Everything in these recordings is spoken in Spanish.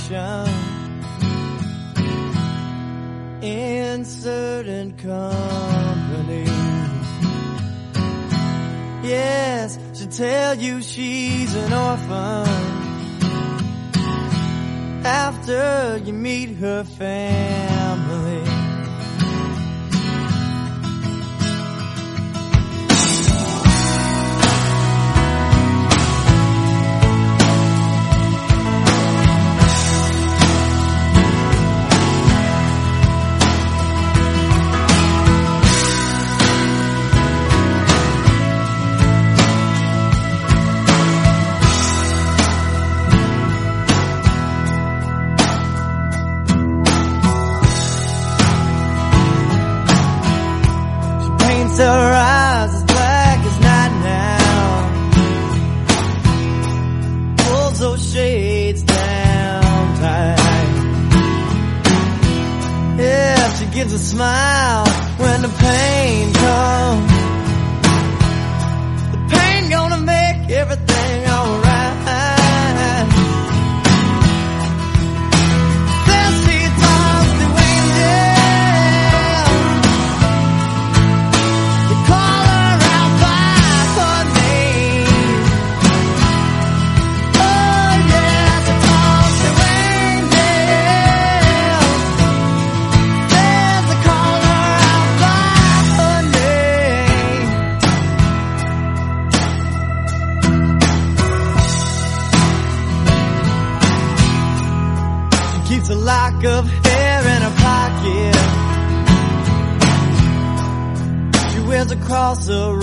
attraction in certain company. Yes, she'll tell you she's an orphan after you meet her family. lock of hair in her pocket. She wears a cross around.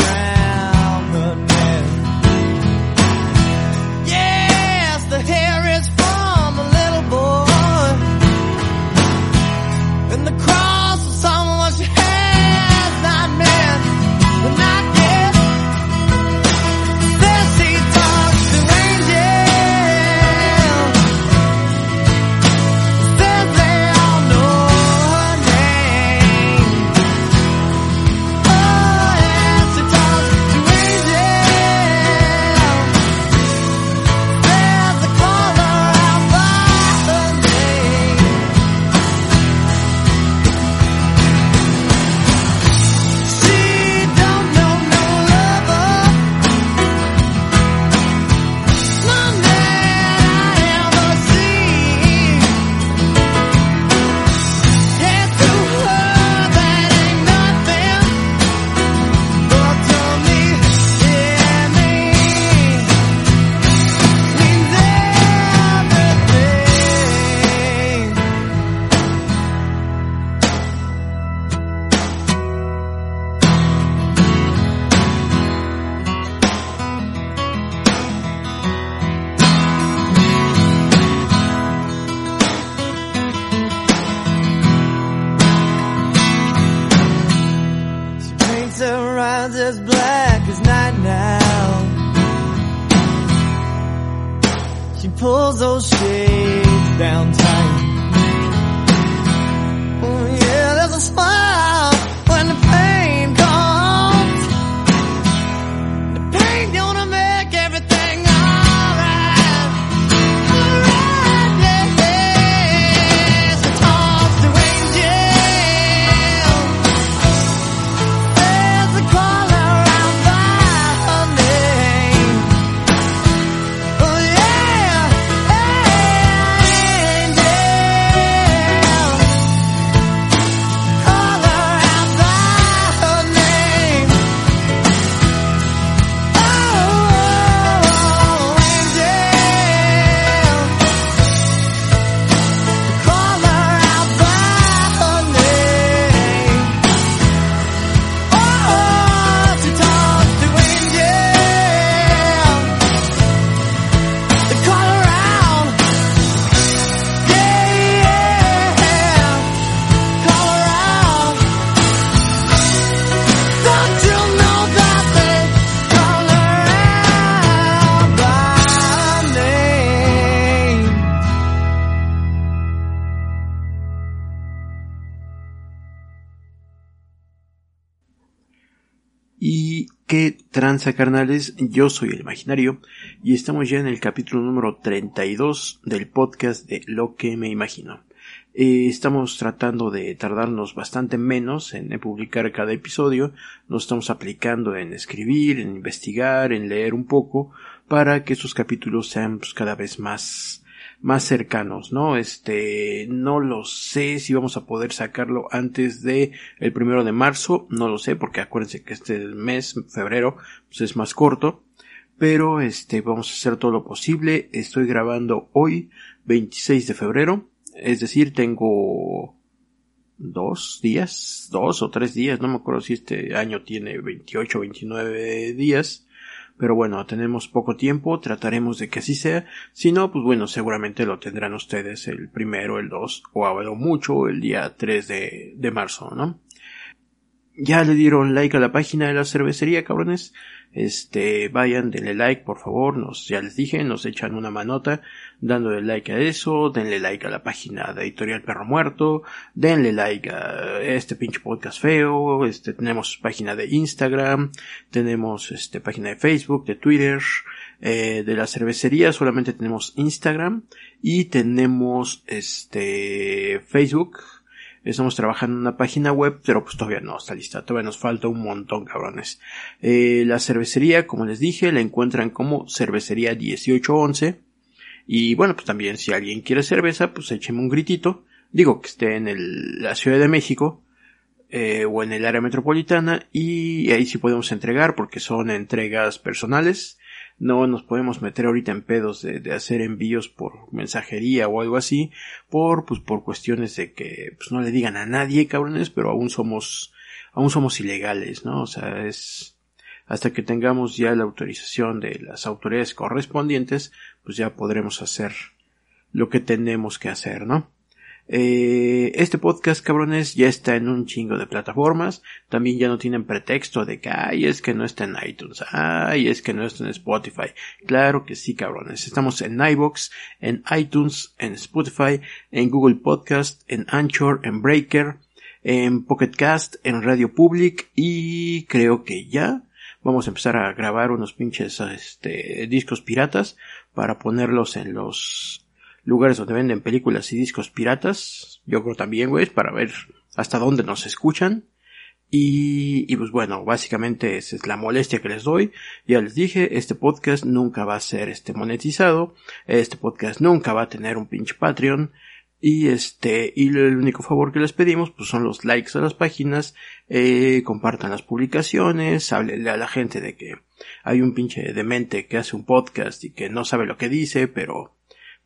Qué tranza carnales, yo soy el imaginario y estamos ya en el capítulo número 32 del podcast de Lo que me imagino. Eh, estamos tratando de tardarnos bastante menos en, en publicar cada episodio, nos estamos aplicando en escribir, en investigar, en leer un poco, para que estos capítulos sean pues, cada vez más más cercanos, ¿no? Este, no lo sé si vamos a poder sacarlo antes de el primero de marzo, no lo sé, porque acuérdense que este mes, febrero, pues es más corto, pero este, vamos a hacer todo lo posible. Estoy grabando hoy, 26 de febrero, es decir, tengo dos días, dos o tres días, no me acuerdo si este año tiene 28 o 29 días, pero bueno, tenemos poco tiempo, trataremos de que así sea. Si no, pues bueno, seguramente lo tendrán ustedes el primero, el 2 o a lo mucho el día 3 de, de marzo, ¿no? Ya le dieron like a la página de la cervecería, cabrones. Este, vayan, denle like, por favor. Nos, ya les dije, nos echan una manota dándole like a eso. Denle like a la página de Editorial Perro Muerto. Denle like a este pinche podcast feo. Este, tenemos página de Instagram. Tenemos, este, página de Facebook, de Twitter. Eh, de la cervecería solamente tenemos Instagram. Y tenemos, este, Facebook Estamos trabajando en una página web, pero pues todavía no está lista. Todavía nos falta un montón, cabrones. Eh, la cervecería, como les dije, la encuentran como cervecería 1811. Y bueno, pues también si alguien quiere cerveza, pues écheme un gritito. Digo que esté en el, la Ciudad de México. Eh, o en el área metropolitana y ahí sí podemos entregar porque son entregas personales no nos podemos meter ahorita en pedos de, de, hacer envíos por mensajería o algo así, por, pues, por cuestiones de que, pues, no le digan a nadie, cabrones, pero aún somos, aún somos ilegales, ¿no? O sea, es, hasta que tengamos ya la autorización de las autoridades correspondientes, pues ya podremos hacer lo que tenemos que hacer, ¿no? Eh, este podcast, cabrones, ya está en un chingo de plataformas. También ya no tienen pretexto de que, ay, es que no está en iTunes. Ay, es que no está en Spotify. Claro que sí, cabrones. Estamos en iBox, en iTunes, en Spotify, en Google Podcast, en Anchor, en Breaker, en Pocket Cast, en Radio Public y creo que ya vamos a empezar a grabar unos pinches este, discos piratas para ponerlos en los lugares donde venden películas y discos piratas. Yo creo también, güey, para ver hasta dónde nos escuchan. Y, y, pues bueno, básicamente esa es la molestia que les doy. Ya les dije, este podcast nunca va a ser este monetizado. Este podcast nunca va a tener un pinche Patreon. Y este, y el único favor que les pedimos, pues son los likes a las páginas, eh, compartan las publicaciones, háblenle a la gente de que hay un pinche demente que hace un podcast y que no sabe lo que dice, pero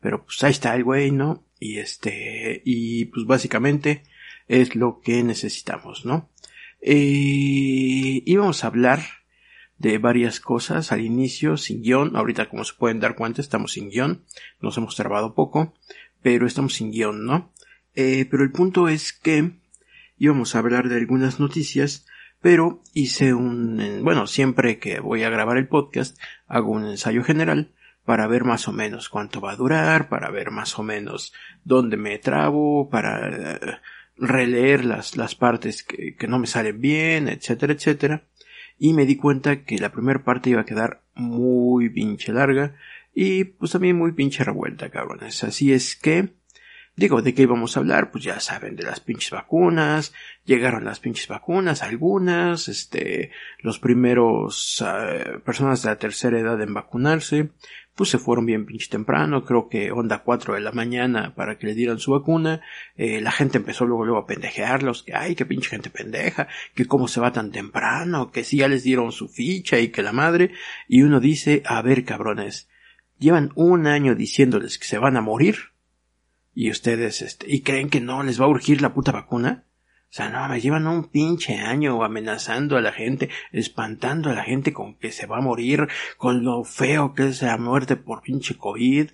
pero pues ahí está el güey, ¿no? Y este, y pues básicamente es lo que necesitamos, ¿no? Eh, íbamos a hablar de varias cosas al inicio, sin guion. Ahorita, como se pueden dar cuenta, estamos sin guion. Nos hemos trabado poco, pero estamos sin guion, ¿no? Eh, pero el punto es que íbamos a hablar de algunas noticias, pero hice un, bueno, siempre que voy a grabar el podcast, hago un ensayo general para ver más o menos cuánto va a durar, para ver más o menos dónde me trabo, para eh, releer las, las partes que, que no me salen bien, etcétera, etcétera. Y me di cuenta que la primera parte iba a quedar muy pinche larga y pues también muy pinche revuelta, cabrones. Así es que Digo, ¿de qué íbamos a hablar? Pues ya saben, de las pinches vacunas, llegaron las pinches vacunas, algunas, este, los primeros uh, personas de la tercera edad en vacunarse, pues se fueron bien pinche temprano, creo que onda 4 de la mañana para que le dieran su vacuna, eh, la gente empezó luego luego a pendejearlos, que ay, qué pinche gente pendeja, que cómo se va tan temprano, que si ya les dieron su ficha y que la madre, y uno dice, a ver cabrones, llevan un año diciéndoles que se van a morir, y ustedes, este, y creen que no les va a urgir la puta vacuna. O sea, no, me llevan un pinche año amenazando a la gente, espantando a la gente con que se va a morir, con lo feo que es la muerte por pinche COVID,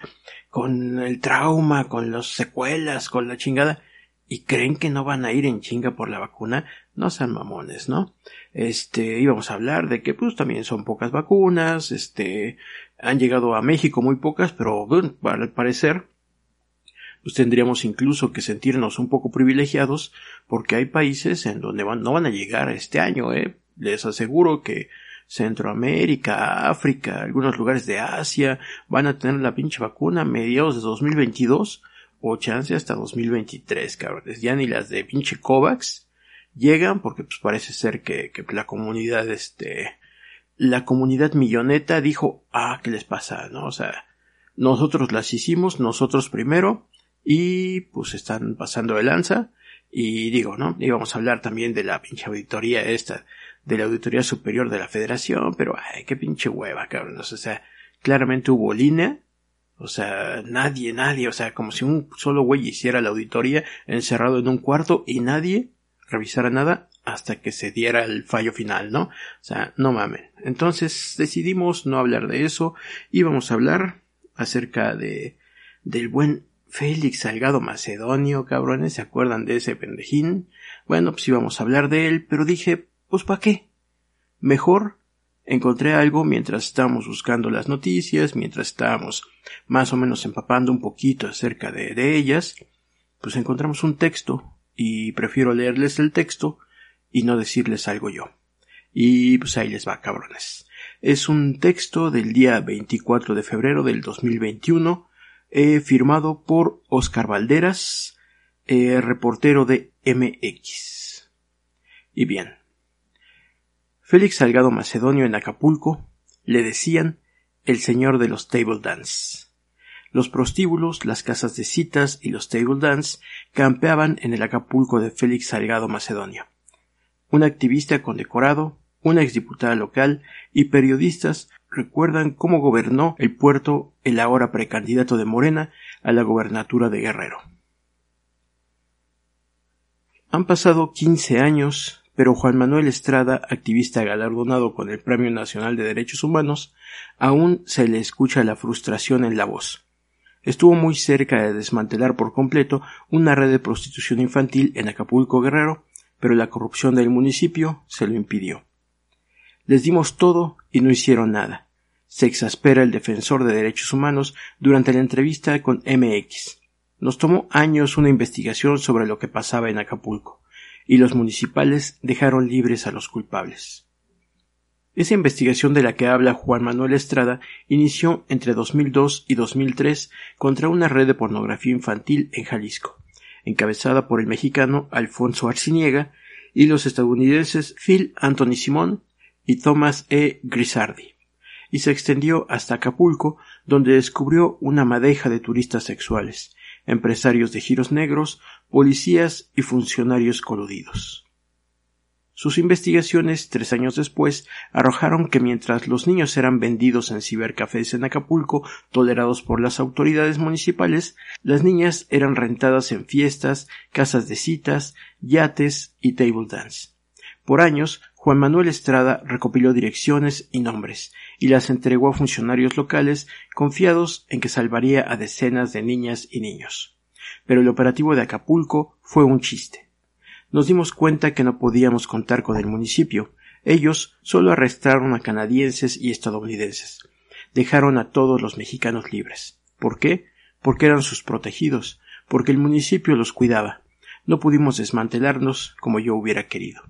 con el trauma, con las secuelas, con la chingada. Y creen que no van a ir en chinga por la vacuna, no sean mamones, ¿no? Este, íbamos a hablar de que pues también son pocas vacunas, este, han llegado a México muy pocas, pero bueno, al parecer pues tendríamos incluso que sentirnos un poco privilegiados porque hay países en donde no van a llegar este año, ¿eh? Les aseguro que Centroamérica, África, algunos lugares de Asia van a tener la pinche vacuna a mediados de 2022 o chance hasta 2023, cabrones. Ya ni las de pinche COVAX llegan porque pues parece ser que, que la comunidad este la comunidad milloneta dijo, ah, ¿qué les pasa? ¿No? O sea, nosotros las hicimos, nosotros primero, y pues están pasando de lanza, y digo, ¿no? Íbamos a hablar también de la pinche auditoría esta, de la auditoría superior de la federación, pero ay, qué pinche hueva, cabrón. O sea, claramente hubo línea, o sea, nadie, nadie, o sea, como si un solo güey hiciera la auditoría encerrado en un cuarto y nadie revisara nada hasta que se diera el fallo final, ¿no? O sea, no mamen. Entonces decidimos no hablar de eso y vamos a hablar acerca de del buen Félix Salgado Macedonio, cabrones, ¿se acuerdan de ese pendejín? Bueno, pues íbamos a hablar de él, pero dije, pues ¿para qué? Mejor encontré algo mientras estábamos buscando las noticias, mientras estábamos más o menos empapando un poquito acerca de, de ellas, pues encontramos un texto y prefiero leerles el texto y no decirles algo yo. Y pues ahí les va, cabrones. Es un texto del día 24 de febrero del 2021, eh, firmado por Oscar Valderas, eh, reportero de MX. Y bien. Félix Salgado Macedonio en Acapulco le decían el señor de los table dance. Los prostíbulos, las casas de citas y los table dance campeaban en el Acapulco de Félix Salgado Macedonio un activista condecorado, una exdiputada local y periodistas recuerdan cómo gobernó el puerto el ahora precandidato de Morena a la gobernatura de Guerrero. Han pasado quince años, pero Juan Manuel Estrada, activista galardonado con el Premio Nacional de Derechos Humanos, aún se le escucha la frustración en la voz. Estuvo muy cerca de desmantelar por completo una red de prostitución infantil en Acapulco Guerrero pero la corrupción del municipio se lo impidió. Les dimos todo y no hicieron nada. Se exaspera el defensor de derechos humanos durante la entrevista con MX. Nos tomó años una investigación sobre lo que pasaba en Acapulco, y los municipales dejaron libres a los culpables. Esa investigación de la que habla Juan Manuel Estrada inició entre 2002 y 2003 contra una red de pornografía infantil en Jalisco encabezada por el mexicano Alfonso Arciniega y los estadounidenses Phil Anthony Simón y Thomas E. Grisardi, y se extendió hasta Acapulco, donde descubrió una madeja de turistas sexuales, empresarios de giros negros, policías y funcionarios coludidos. Sus investigaciones, tres años después, arrojaron que mientras los niños eran vendidos en cibercafés en Acapulco, tolerados por las autoridades municipales, las niñas eran rentadas en fiestas, casas de citas, yates y table dance. Por años, Juan Manuel Estrada recopiló direcciones y nombres, y las entregó a funcionarios locales confiados en que salvaría a decenas de niñas y niños. Pero el operativo de Acapulco fue un chiste nos dimos cuenta que no podíamos contar con el municipio. Ellos solo arrestaron a canadienses y estadounidenses. Dejaron a todos los mexicanos libres. ¿Por qué? Porque eran sus protegidos, porque el municipio los cuidaba. No pudimos desmantelarnos como yo hubiera querido.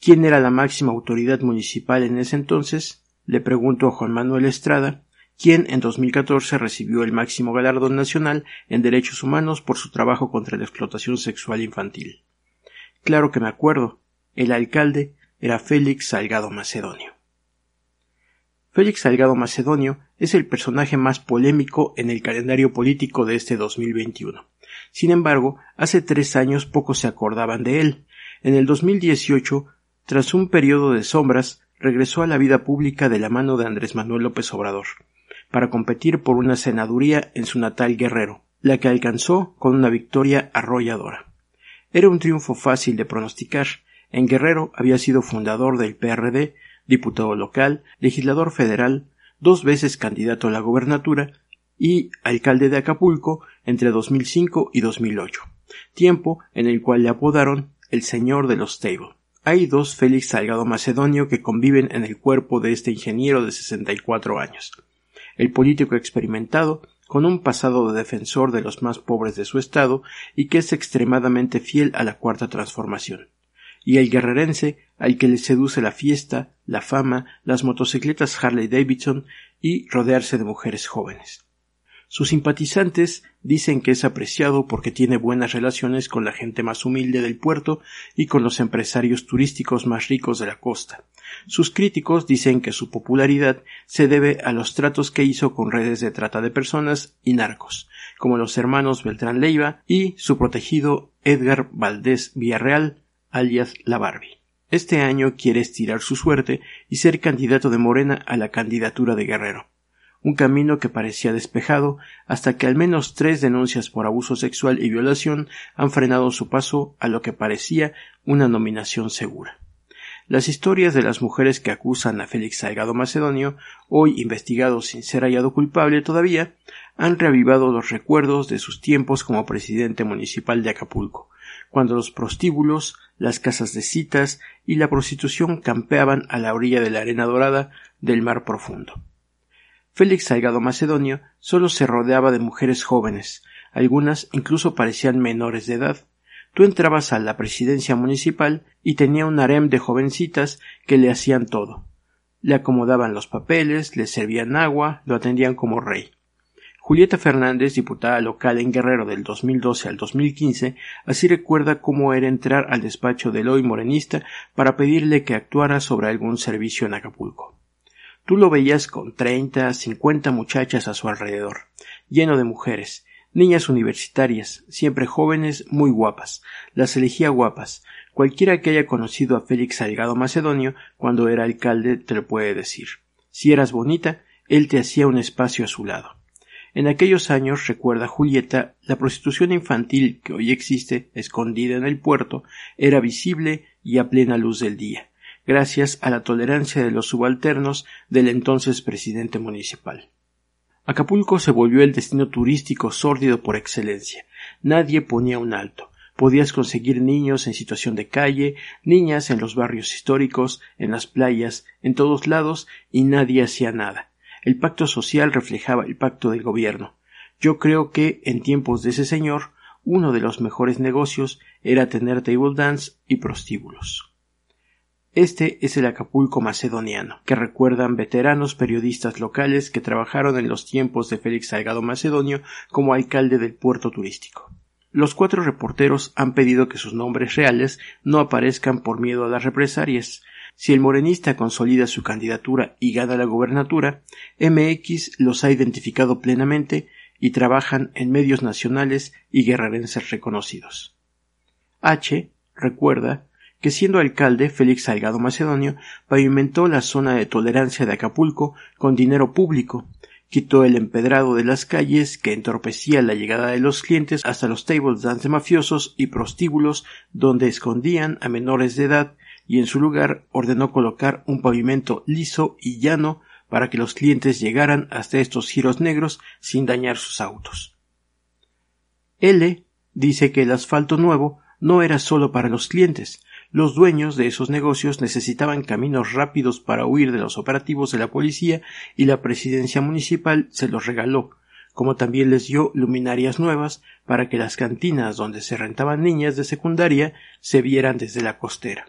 ¿Quién era la máxima autoridad municipal en ese entonces? Le pregunto a Juan Manuel Estrada, quien en 2014 recibió el máximo galardón nacional en derechos humanos por su trabajo contra la explotación sexual infantil. Claro que me acuerdo. El alcalde era Félix Salgado Macedonio. Félix Salgado Macedonio es el personaje más polémico en el calendario político de este 2021. Sin embargo, hace tres años pocos se acordaban de él. En el 2018, tras un periodo de sombras, regresó a la vida pública de la mano de Andrés Manuel López Obrador, para competir por una senaduría en su natal Guerrero, la que alcanzó con una victoria arrolladora. Era un triunfo fácil de pronosticar. En Guerrero había sido fundador del PRD, diputado local, legislador federal, dos veces candidato a la gobernatura y alcalde de Acapulco entre 2005 y 2008, tiempo en el cual le apodaron el señor de los table. Hay dos Félix Salgado Macedonio que conviven en el cuerpo de este ingeniero de 64 años. El político experimentado con un pasado de defensor de los más pobres de su estado y que es extremadamente fiel a la cuarta transformación. y el guerrerense al que le seduce la fiesta, la fama, las motocicletas Harley Davidson y rodearse de mujeres jóvenes. Sus simpatizantes dicen que es apreciado porque tiene buenas relaciones con la gente más humilde del puerto y con los empresarios turísticos más ricos de la costa. Sus críticos dicen que su popularidad se debe a los tratos que hizo con redes de trata de personas y narcos, como los hermanos Beltrán Leiva y su protegido Edgar Valdés Villarreal, alias La Barbie. Este año quiere estirar su suerte y ser candidato de Morena a la candidatura de Guerrero un camino que parecía despejado hasta que al menos tres denuncias por abuso sexual y violación han frenado su paso a lo que parecía una nominación segura. Las historias de las mujeres que acusan a Félix Salgado Macedonio, hoy investigado sin ser hallado culpable todavía, han reavivado los recuerdos de sus tiempos como presidente municipal de Acapulco, cuando los prostíbulos, las casas de citas y la prostitución campeaban a la orilla de la arena dorada del mar profundo. Félix Salgado Macedonio solo se rodeaba de mujeres jóvenes, algunas incluso parecían menores de edad. Tú entrabas a la presidencia municipal y tenía un harem de jovencitas que le hacían todo. Le acomodaban los papeles, le servían agua, lo atendían como rey. Julieta Fernández, diputada local en Guerrero del 2012 al 2015, así recuerda cómo era entrar al despacho del hoy morenista para pedirle que actuara sobre algún servicio en Acapulco. Tú lo veías con treinta, cincuenta muchachas a su alrededor, lleno de mujeres, niñas universitarias, siempre jóvenes, muy guapas. Las elegía guapas. Cualquiera que haya conocido a Félix Salgado Macedonio cuando era alcalde te lo puede decir. Si eras bonita, él te hacía un espacio a su lado. En aquellos años, recuerda Julieta, la prostitución infantil que hoy existe, escondida en el puerto, era visible y a plena luz del día gracias a la tolerancia de los subalternos del entonces presidente municipal. Acapulco se volvió el destino turístico sórdido por excelencia. Nadie ponía un alto. Podías conseguir niños en situación de calle, niñas en los barrios históricos, en las playas, en todos lados, y nadie hacía nada. El pacto social reflejaba el pacto del gobierno. Yo creo que, en tiempos de ese señor, uno de los mejores negocios era tener table dance y prostíbulos. Este es el Acapulco macedoniano, que recuerdan veteranos periodistas locales que trabajaron en los tiempos de Félix Salgado Macedonio como alcalde del puerto turístico. Los cuatro reporteros han pedido que sus nombres reales no aparezcan por miedo a las represalias. Si el morenista consolida su candidatura y gana la gobernatura, MX los ha identificado plenamente y trabajan en medios nacionales y guerrerenses reconocidos. H recuerda que siendo alcalde Félix Salgado Macedonio pavimentó la zona de tolerancia de Acapulco con dinero público, quitó el empedrado de las calles que entorpecía la llegada de los clientes hasta los tables dance mafiosos y prostíbulos donde escondían a menores de edad y en su lugar ordenó colocar un pavimento liso y llano para que los clientes llegaran hasta estos giros negros sin dañar sus autos. L dice que el asfalto nuevo no era solo para los clientes, los dueños de esos negocios necesitaban caminos rápidos para huir de los operativos de la policía y la presidencia municipal se los regaló, como también les dio luminarias nuevas para que las cantinas donde se rentaban niñas de secundaria se vieran desde la costera.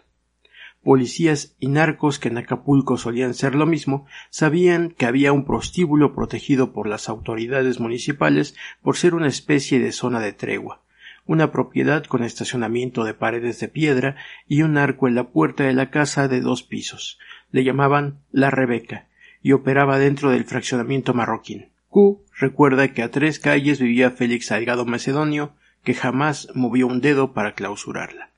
Policías y narcos que en Acapulco solían ser lo mismo sabían que había un prostíbulo protegido por las autoridades municipales por ser una especie de zona de tregua una propiedad con estacionamiento de paredes de piedra y un arco en la puerta de la casa de dos pisos. Le llamaban La Rebeca y operaba dentro del fraccionamiento marroquín. Q recuerda que a tres calles vivía Félix Salgado Macedonio, que jamás movió un dedo para clausurarla.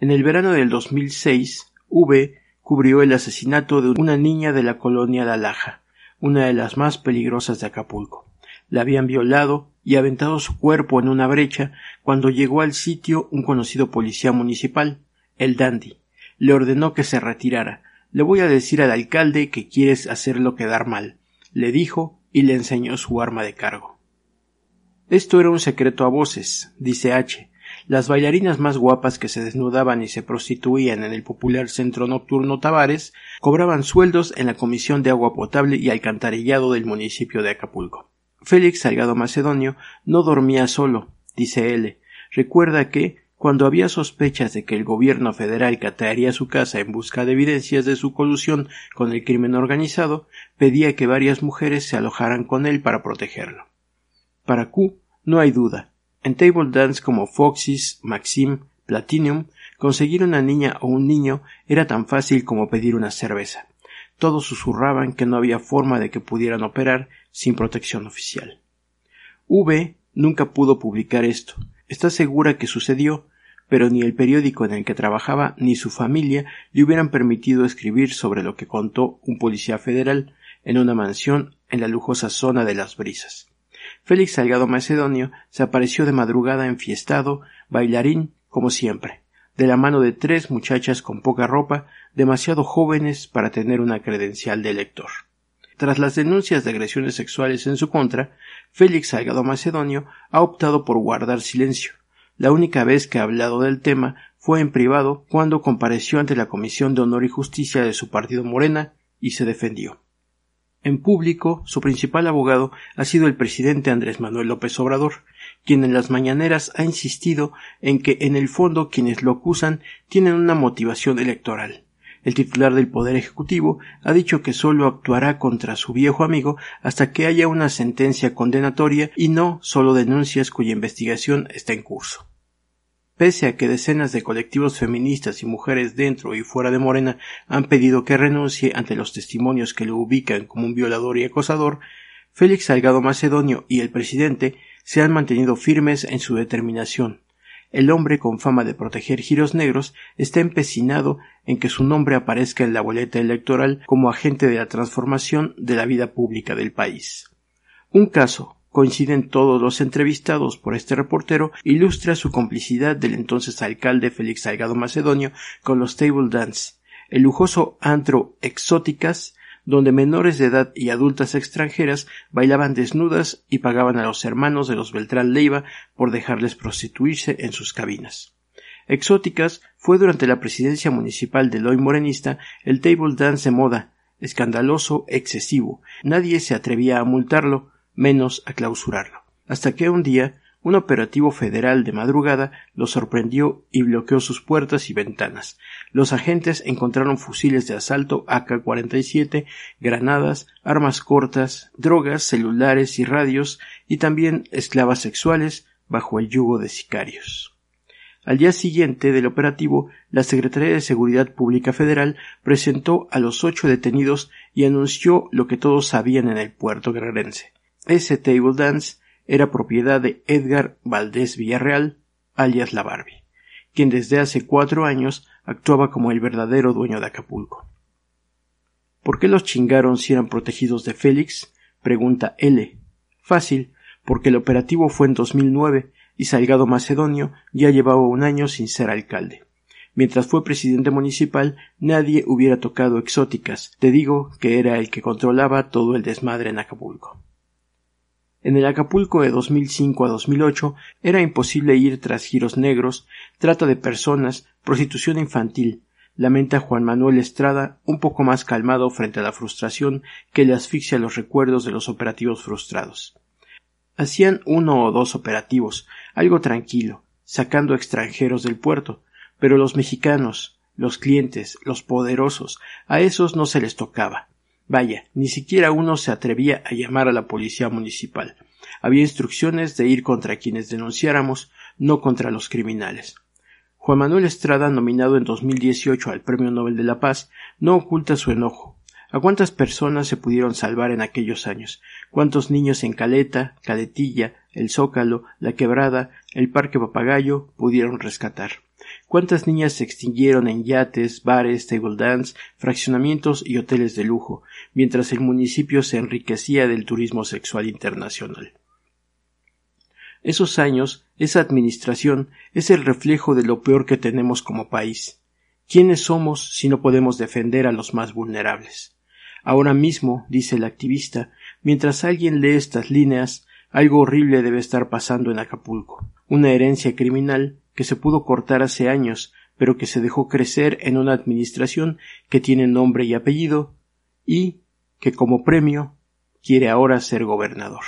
En el verano del 2006, V cubrió el asesinato de una niña de la colonia La Laja, una de las más peligrosas de Acapulco. La habían violado y aventado su cuerpo en una brecha cuando llegó al sitio un conocido policía municipal, el dandy. Le ordenó que se retirara. Le voy a decir al alcalde que quieres hacerlo quedar mal, le dijo y le enseñó su arma de cargo. Esto era un secreto a voces, dice H. Las bailarinas más guapas que se desnudaban y se prostituían en el popular centro nocturno Tavares cobraban sueldos en la Comisión de Agua Potable y Alcantarillado del municipio de Acapulco. Félix Salgado Macedonio no dormía solo, dice él. Recuerda que, Cuando había sospechas de que el gobierno federal catearía su casa en busca de evidencias de su colusión con el crimen organizado, pedía que varias mujeres se alojaran con él para protegerlo. Para Q no hay duda. En table dance como Foxys, Maxim, Platinum, conseguir una niña o un niño era tan fácil como pedir una cerveza. Todos susurraban que no había forma de que pudieran operar sin protección oficial. V nunca pudo publicar esto. Está segura que sucedió, pero ni el periódico en el que trabajaba ni su familia le hubieran permitido escribir sobre lo que contó un policía federal en una mansión en la lujosa zona de las brisas. Félix Salgado Macedonio se apareció de madrugada enfiestado, bailarín, como siempre, de la mano de tres muchachas con poca ropa, demasiado jóvenes para tener una credencial de lector. Tras las denuncias de agresiones sexuales en su contra, Félix Salgado Macedonio ha optado por guardar silencio. La única vez que ha hablado del tema fue en privado cuando compareció ante la Comisión de Honor y Justicia de su partido Morena y se defendió. En público, su principal abogado ha sido el presidente Andrés Manuel López Obrador, quien en las mañaneras ha insistido en que en el fondo quienes lo acusan tienen una motivación electoral. El titular del Poder Ejecutivo ha dicho que solo actuará contra su viejo amigo hasta que haya una sentencia condenatoria y no solo denuncias cuya investigación está en curso. Pese a que decenas de colectivos feministas y mujeres dentro y fuera de Morena han pedido que renuncie ante los testimonios que lo ubican como un violador y acosador, Félix Salgado Macedonio y el presidente se han mantenido firmes en su determinación. El hombre con fama de proteger giros negros está empecinado en que su nombre aparezca en la boleta electoral como agente de la transformación de la vida pública del país. Un caso, coinciden todos los entrevistados por este reportero, ilustra su complicidad del entonces alcalde Félix Salgado Macedonio con los table dance, el lujoso antro exóticas donde menores de edad y adultas extranjeras bailaban desnudas y pagaban a los hermanos de los Beltrán Leiva por dejarles prostituirse en sus cabinas. Exóticas fue durante la presidencia municipal del hoy morenista el table dance de moda, escandaloso, excesivo. Nadie se atrevía a multarlo, menos a clausurarlo. Hasta que un día un operativo federal de madrugada lo sorprendió y bloqueó sus puertas y ventanas. Los agentes encontraron fusiles de asalto AK-47, granadas, armas cortas, drogas, celulares y radios, y también esclavas sexuales bajo el yugo de sicarios. Al día siguiente del operativo, la Secretaría de Seguridad Pública Federal presentó a los ocho detenidos y anunció lo que todos sabían en el puerto guerrerense. Ese table dance era propiedad de Edgar Valdés Villarreal, alias La Barbie, quien desde hace cuatro años actuaba como el verdadero dueño de Acapulco. ¿Por qué los chingaron si eran protegidos de Félix? pregunta L. Fácil, porque el operativo fue en 2009 y Salgado Macedonio ya llevaba un año sin ser alcalde. Mientras fue presidente municipal, nadie hubiera tocado exóticas. Te digo que era el que controlaba todo el desmadre en Acapulco. En el Acapulco de 2005 a 2008 era imposible ir tras giros negros, trata de personas, prostitución infantil, lamenta Juan Manuel Estrada, un poco más calmado frente a la frustración que le asfixia los recuerdos de los operativos frustrados. Hacían uno o dos operativos, algo tranquilo, sacando extranjeros del puerto, pero los mexicanos, los clientes, los poderosos, a esos no se les tocaba. Vaya, ni siquiera uno se atrevía a llamar a la policía municipal. Había instrucciones de ir contra quienes denunciáramos, no contra los criminales. Juan Manuel Estrada, nominado en 2018 al Premio Nobel de la Paz, no oculta su enojo. ¿A cuántas personas se pudieron salvar en aquellos años? ¿Cuántos niños en Caleta, Caletilla, El Zócalo, La Quebrada, el Parque Papagayo pudieron rescatar? ¿Cuántas niñas se extinguieron en yates, bares, table dance, fraccionamientos y hoteles de lujo, mientras el municipio se enriquecía del turismo sexual internacional? Esos años, esa administración, es el reflejo de lo peor que tenemos como país. ¿Quiénes somos si no podemos defender a los más vulnerables? Ahora mismo, dice el activista, mientras alguien lee estas líneas, algo horrible debe estar pasando en Acapulco. Una herencia criminal que se pudo cortar hace años, pero que se dejó crecer en una administración que tiene nombre y apellido y que como premio quiere ahora ser gobernador.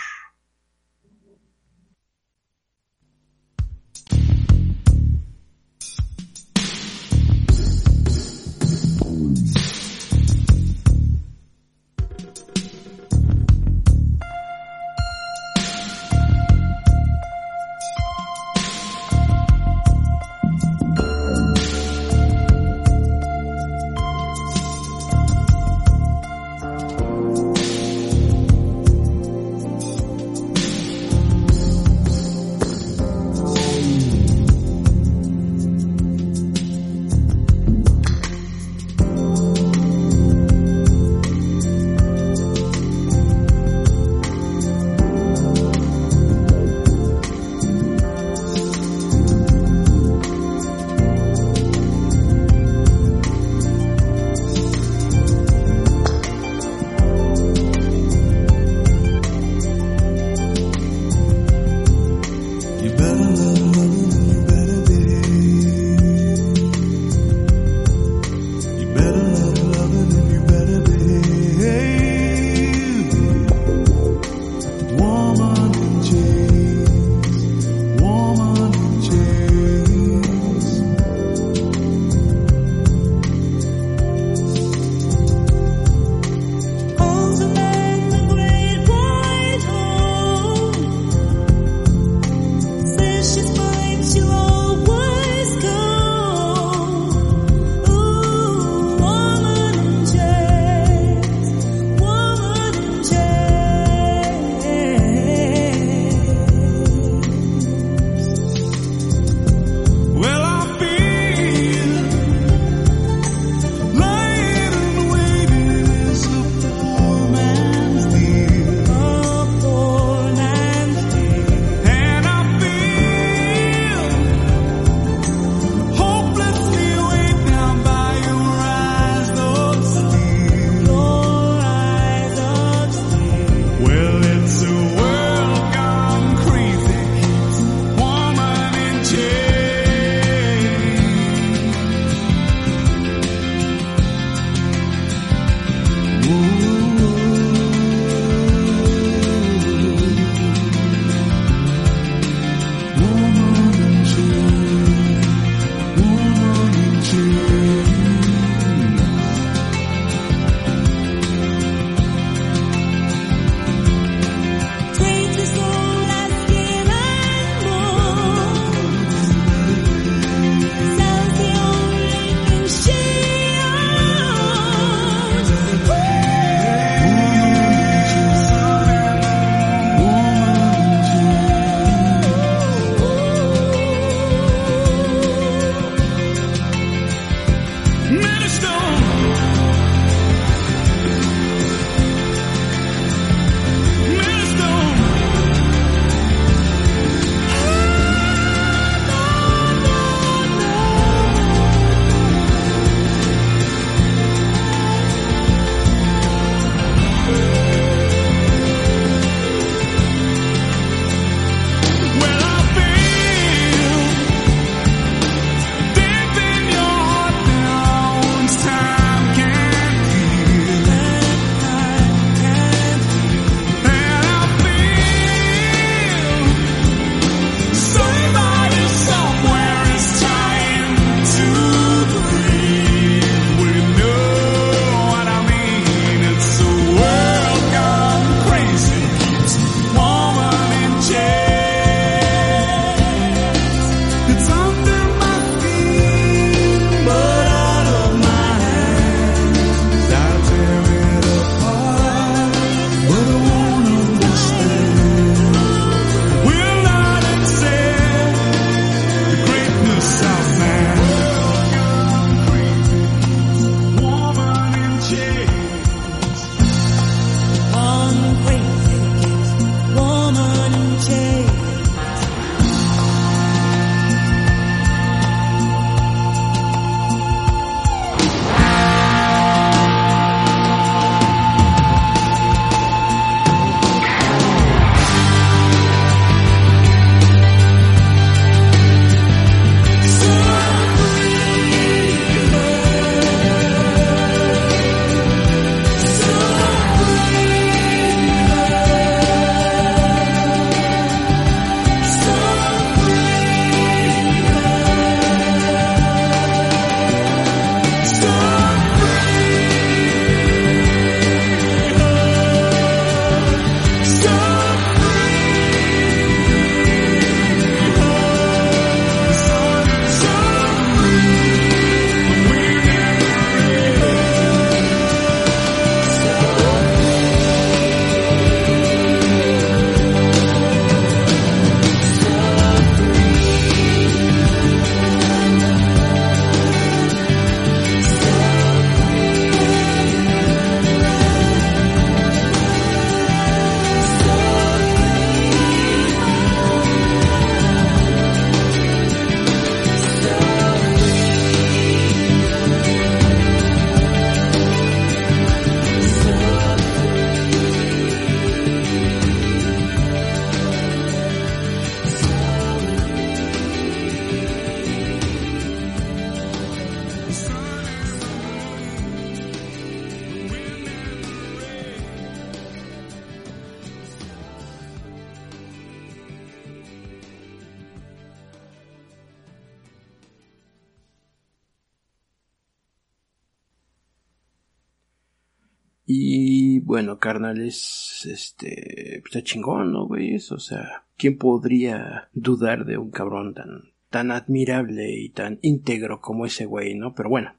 Carnales, este, pues, está chingón, ¿no, güey? O sea, ¿quién podría dudar de un cabrón tan, tan admirable y tan íntegro como ese güey, ¿no? Pero bueno,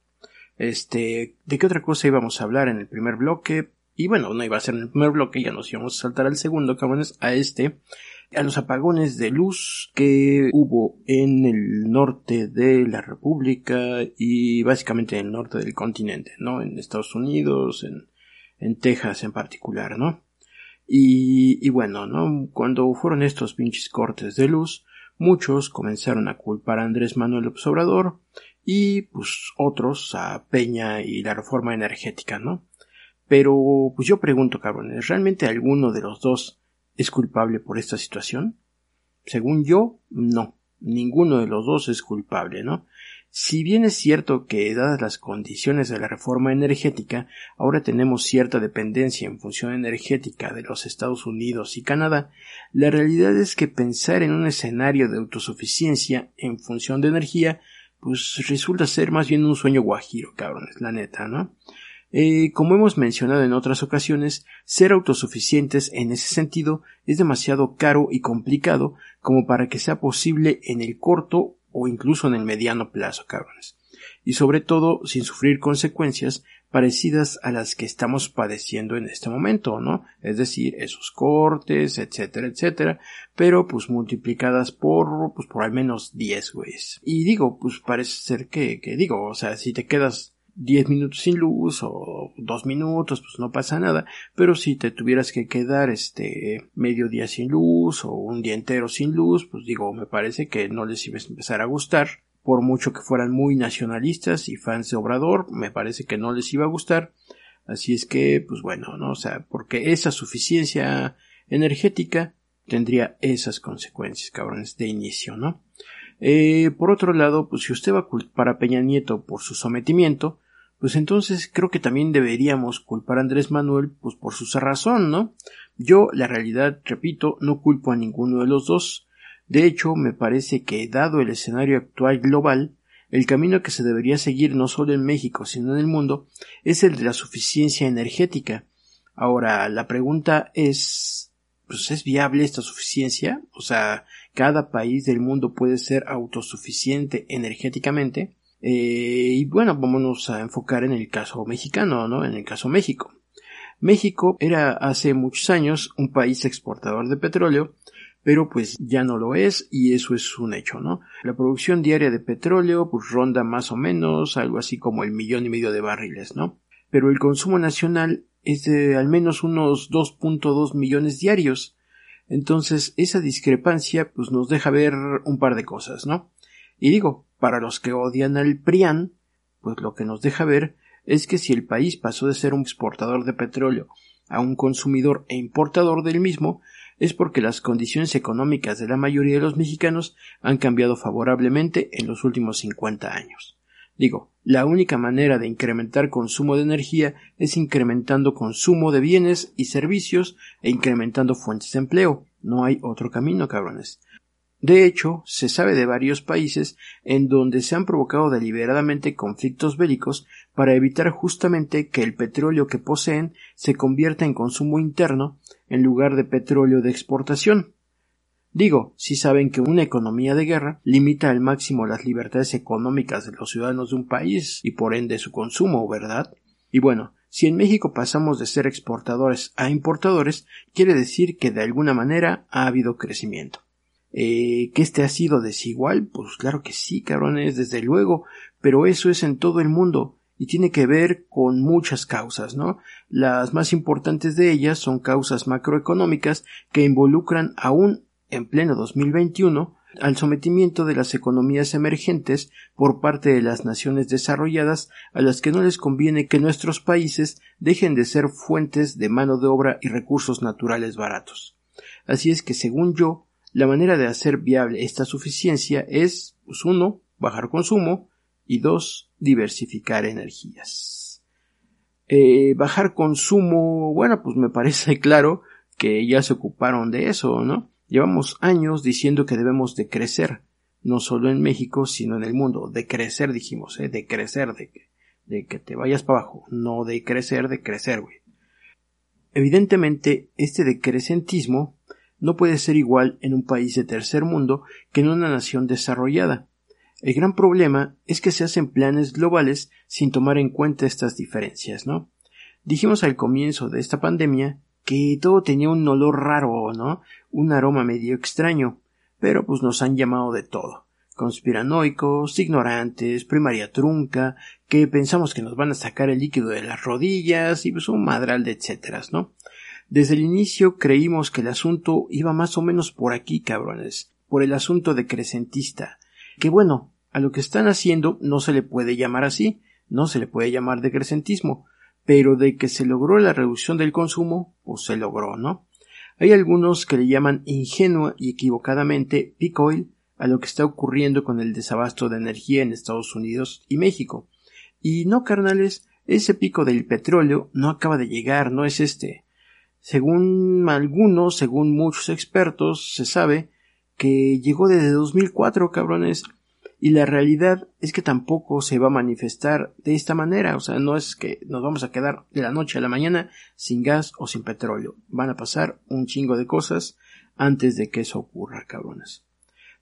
este, ¿de qué otra cosa íbamos a hablar en el primer bloque? Y bueno, no iba a ser en el primer bloque, ya nos íbamos a saltar al segundo, cabrones, a este, a los apagones de luz que hubo en el norte de la República y básicamente en el norte del continente, ¿no? En Estados Unidos, en, en Texas en particular, ¿no? Y, y bueno, ¿no? Cuando fueron estos pinches cortes de luz, muchos comenzaron a culpar a Andrés Manuel Obrador y pues otros a Peña y la reforma energética, ¿no? Pero pues yo pregunto, cabrones, ¿realmente alguno de los dos es culpable por esta situación? Según yo, no. Ninguno de los dos es culpable, ¿no? Si bien es cierto que, dadas las condiciones de la reforma energética, ahora tenemos cierta dependencia en función energética de los Estados Unidos y Canadá, la realidad es que pensar en un escenario de autosuficiencia en función de energía, pues resulta ser más bien un sueño guajiro, cabrones, la neta, ¿no? Eh, como hemos mencionado en otras ocasiones, ser autosuficientes en ese sentido es demasiado caro y complicado como para que sea posible en el corto o incluso en el mediano plazo, cabrones. Y sobre todo sin sufrir consecuencias parecidas a las que estamos padeciendo en este momento, ¿no? Es decir, esos cortes, etcétera, etcétera, pero pues multiplicadas por, pues por al menos 10, güeyes. Y digo, pues parece ser que, que digo, o sea, si te quedas 10 minutos sin luz o dos minutos, pues no pasa nada, pero si te tuvieras que quedar este medio día sin luz o un día entero sin luz, pues digo, me parece que no les iba a empezar a gustar, por mucho que fueran muy nacionalistas y fans de Obrador, me parece que no les iba a gustar, así es que, pues bueno, no, o sea, porque esa suficiencia energética tendría esas consecuencias, cabrones, de inicio, ¿no? Eh, por otro lado, pues si usted va a Peña Nieto por su sometimiento, pues entonces creo que también deberíamos culpar a Andrés Manuel pues por su razón, ¿no? Yo, la realidad, repito, no culpo a ninguno de los dos. De hecho, me parece que, dado el escenario actual global, el camino que se debería seguir no solo en México, sino en el mundo, es el de la suficiencia energética. Ahora, la pregunta es, pues, ¿es viable esta suficiencia? O sea, ¿cada país del mundo puede ser autosuficiente energéticamente? Eh, y bueno, vámonos a enfocar en el caso mexicano, ¿no? En el caso México. México era hace muchos años un país exportador de petróleo, pero pues ya no lo es y eso es un hecho, ¿no? La producción diaria de petróleo pues ronda más o menos algo así como el millón y medio de barriles, ¿no? Pero el consumo nacional es de al menos unos 2.2 millones diarios. Entonces esa discrepancia pues nos deja ver un par de cosas, ¿no? Y digo, para los que odian al PRIAN, pues lo que nos deja ver es que si el país pasó de ser un exportador de petróleo a un consumidor e importador del mismo, es porque las condiciones económicas de la mayoría de los mexicanos han cambiado favorablemente en los últimos 50 años. Digo, la única manera de incrementar consumo de energía es incrementando consumo de bienes y servicios e incrementando fuentes de empleo. No hay otro camino, cabrones. De hecho, se sabe de varios países en donde se han provocado deliberadamente conflictos bélicos para evitar justamente que el petróleo que poseen se convierta en consumo interno en lugar de petróleo de exportación. Digo, si saben que una economía de guerra limita al máximo las libertades económicas de los ciudadanos de un país y por ende su consumo, ¿verdad? Y bueno, si en México pasamos de ser exportadores a importadores, quiere decir que de alguna manera ha habido crecimiento. Eh, que este ha sido desigual, pues claro que sí, cabrones, desde luego, pero eso es en todo el mundo y tiene que ver con muchas causas, ¿no? Las más importantes de ellas son causas macroeconómicas que involucran aún en pleno 2021 al sometimiento de las economías emergentes por parte de las naciones desarrolladas a las que no les conviene que nuestros países dejen de ser fuentes de mano de obra y recursos naturales baratos. Así es que, según yo, la manera de hacer viable esta suficiencia es, pues uno, bajar consumo y dos, diversificar energías. Eh, bajar consumo, bueno, pues me parece claro que ya se ocuparon de eso, ¿no? Llevamos años diciendo que debemos de crecer, no solo en México, sino en el mundo. De crecer, dijimos, ¿eh? De crecer, de que, de que te vayas para abajo, no de crecer, de crecer, güey. Evidentemente, este decrecentismo no puede ser igual en un país de tercer mundo que en una nación desarrollada. El gran problema es que se hacen planes globales sin tomar en cuenta estas diferencias, ¿no? Dijimos al comienzo de esta pandemia que todo tenía un olor raro, ¿no? Un aroma medio extraño, pero pues nos han llamado de todo. Conspiranoicos, ignorantes, primaria trunca, que pensamos que nos van a sacar el líquido de las rodillas y pues un madral de etcéteras, ¿no? Desde el inicio creímos que el asunto iba más o menos por aquí, cabrones, por el asunto de crecentista, que bueno, a lo que están haciendo no se le puede llamar así, no se le puede llamar decrecentismo, pero de que se logró la reducción del consumo, pues se logró, ¿no? Hay algunos que le llaman ingenua y equivocadamente peak oil a lo que está ocurriendo con el desabasto de energía en Estados Unidos y México. Y no, carnales, ese pico del petróleo no acaba de llegar, no es este. Según algunos, según muchos expertos, se sabe que llegó desde 2004, cabrones, y la realidad es que tampoco se va a manifestar de esta manera, o sea, no es que nos vamos a quedar de la noche a la mañana sin gas o sin petróleo. Van a pasar un chingo de cosas antes de que eso ocurra, cabrones.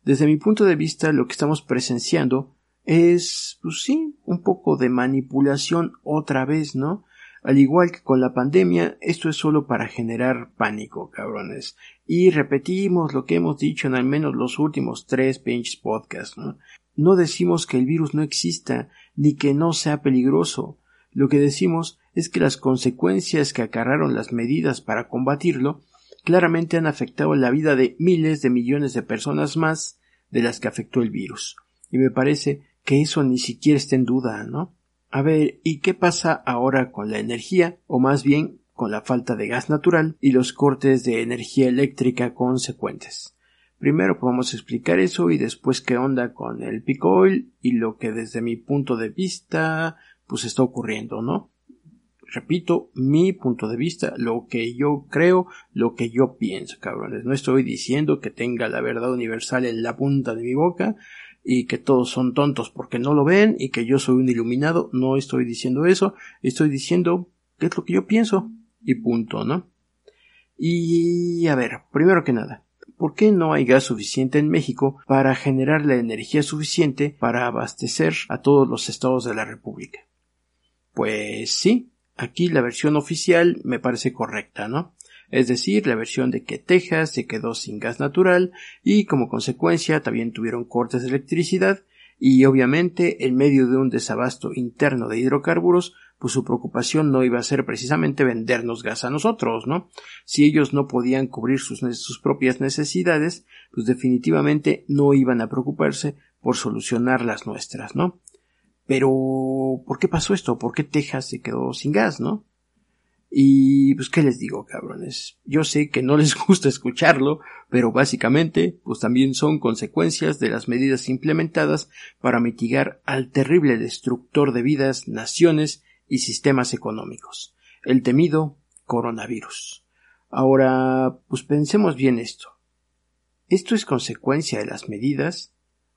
Desde mi punto de vista, lo que estamos presenciando es, pues sí, un poco de manipulación otra vez, ¿no? Al igual que con la pandemia, esto es solo para generar pánico, cabrones. Y repetimos lo que hemos dicho en al menos los últimos tres pinches podcasts, ¿no? No decimos que el virus no exista, ni que no sea peligroso. Lo que decimos es que las consecuencias que acarraron las medidas para combatirlo claramente han afectado la vida de miles de millones de personas más de las que afectó el virus. Y me parece que eso ni siquiera está en duda, ¿no? A ver, ¿y qué pasa ahora con la energía? O más bien con la falta de gas natural y los cortes de energía eléctrica consecuentes. Primero podemos explicar eso y después qué onda con el peak y lo que desde mi punto de vista pues está ocurriendo, ¿no? Repito, mi punto de vista, lo que yo creo, lo que yo pienso, cabrones. No estoy diciendo que tenga la verdad universal en la punta de mi boca y que todos son tontos porque no lo ven y que yo soy un iluminado. No estoy diciendo eso. Estoy diciendo qué es lo que yo pienso y punto, ¿no? Y a ver, primero que nada, ¿por qué no hay gas suficiente en México para generar la energía suficiente para abastecer a todos los estados de la República? Pues sí, aquí la versión oficial me parece correcta, ¿no? Es decir, la versión de que Texas se quedó sin gas natural y como consecuencia también tuvieron cortes de electricidad y obviamente en medio de un desabasto interno de hidrocarburos pues su preocupación no iba a ser precisamente vendernos gas a nosotros, ¿no? Si ellos no podían cubrir sus, propias necesidades, pues definitivamente no iban a preocuparse por solucionar las nuestras, ¿no? Pero, ¿por qué pasó esto? ¿Por qué Texas se quedó sin gas, no? Y pues qué les digo, cabrones. Yo sé que no les gusta escucharlo, pero básicamente pues también son consecuencias de las medidas implementadas para mitigar al terrible destructor de vidas, naciones y sistemas económicos, el temido coronavirus. Ahora, pues pensemos bien esto. ¿Esto es consecuencia de las medidas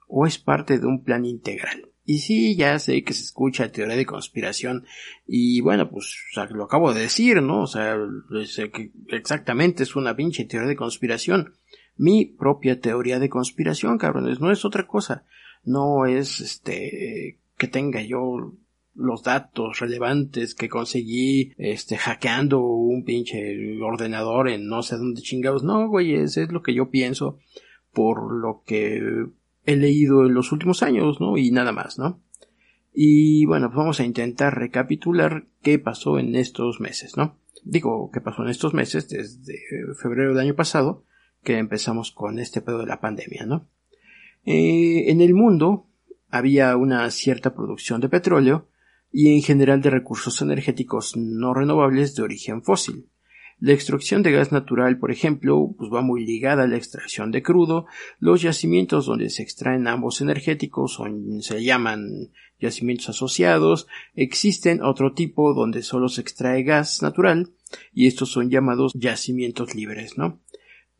o es parte de un plan integral? Y sí, ya sé que se escucha teoría de conspiración y bueno, pues lo acabo de decir, ¿no? O sea, exactamente es una pinche teoría de conspiración. Mi propia teoría de conspiración, cabrones, no es otra cosa. No es este que tenga yo los datos relevantes que conseguí este hackeando un pinche ordenador en no sé dónde chingados. No, güey, eso es lo que yo pienso por lo que he leído en los últimos años, ¿no? Y nada más, ¿no? Y bueno, pues vamos a intentar recapitular qué pasó en estos meses, ¿no? Digo, qué pasó en estos meses desde febrero del año pasado que empezamos con este pedo de la pandemia, ¿no? Eh, en el mundo había una cierta producción de petróleo y en general de recursos energéticos no renovables de origen fósil. La extracción de gas natural, por ejemplo, pues va muy ligada a la extracción de crudo. Los yacimientos donde se extraen ambos energéticos se llaman yacimientos asociados. Existen otro tipo donde solo se extrae gas natural y estos son llamados yacimientos libres, ¿no?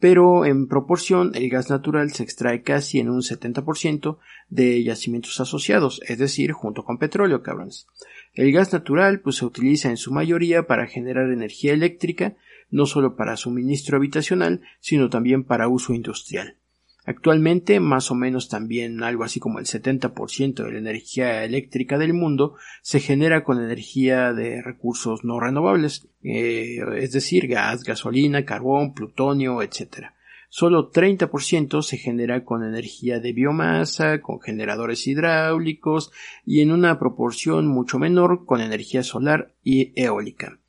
pero en proporción el gas natural se extrae casi en un 70% de yacimientos asociados, es decir, junto con petróleo, cabrones. El gas natural pues se utiliza en su mayoría para generar energía eléctrica, no solo para suministro habitacional, sino también para uso industrial. Actualmente, más o menos también algo así como el 70% de la energía eléctrica del mundo se genera con energía de recursos no renovables, eh, es decir, gas, gasolina, carbón, plutonio, etc. Solo 30% se genera con energía de biomasa, con generadores hidráulicos y en una proporción mucho menor con energía solar y eólica.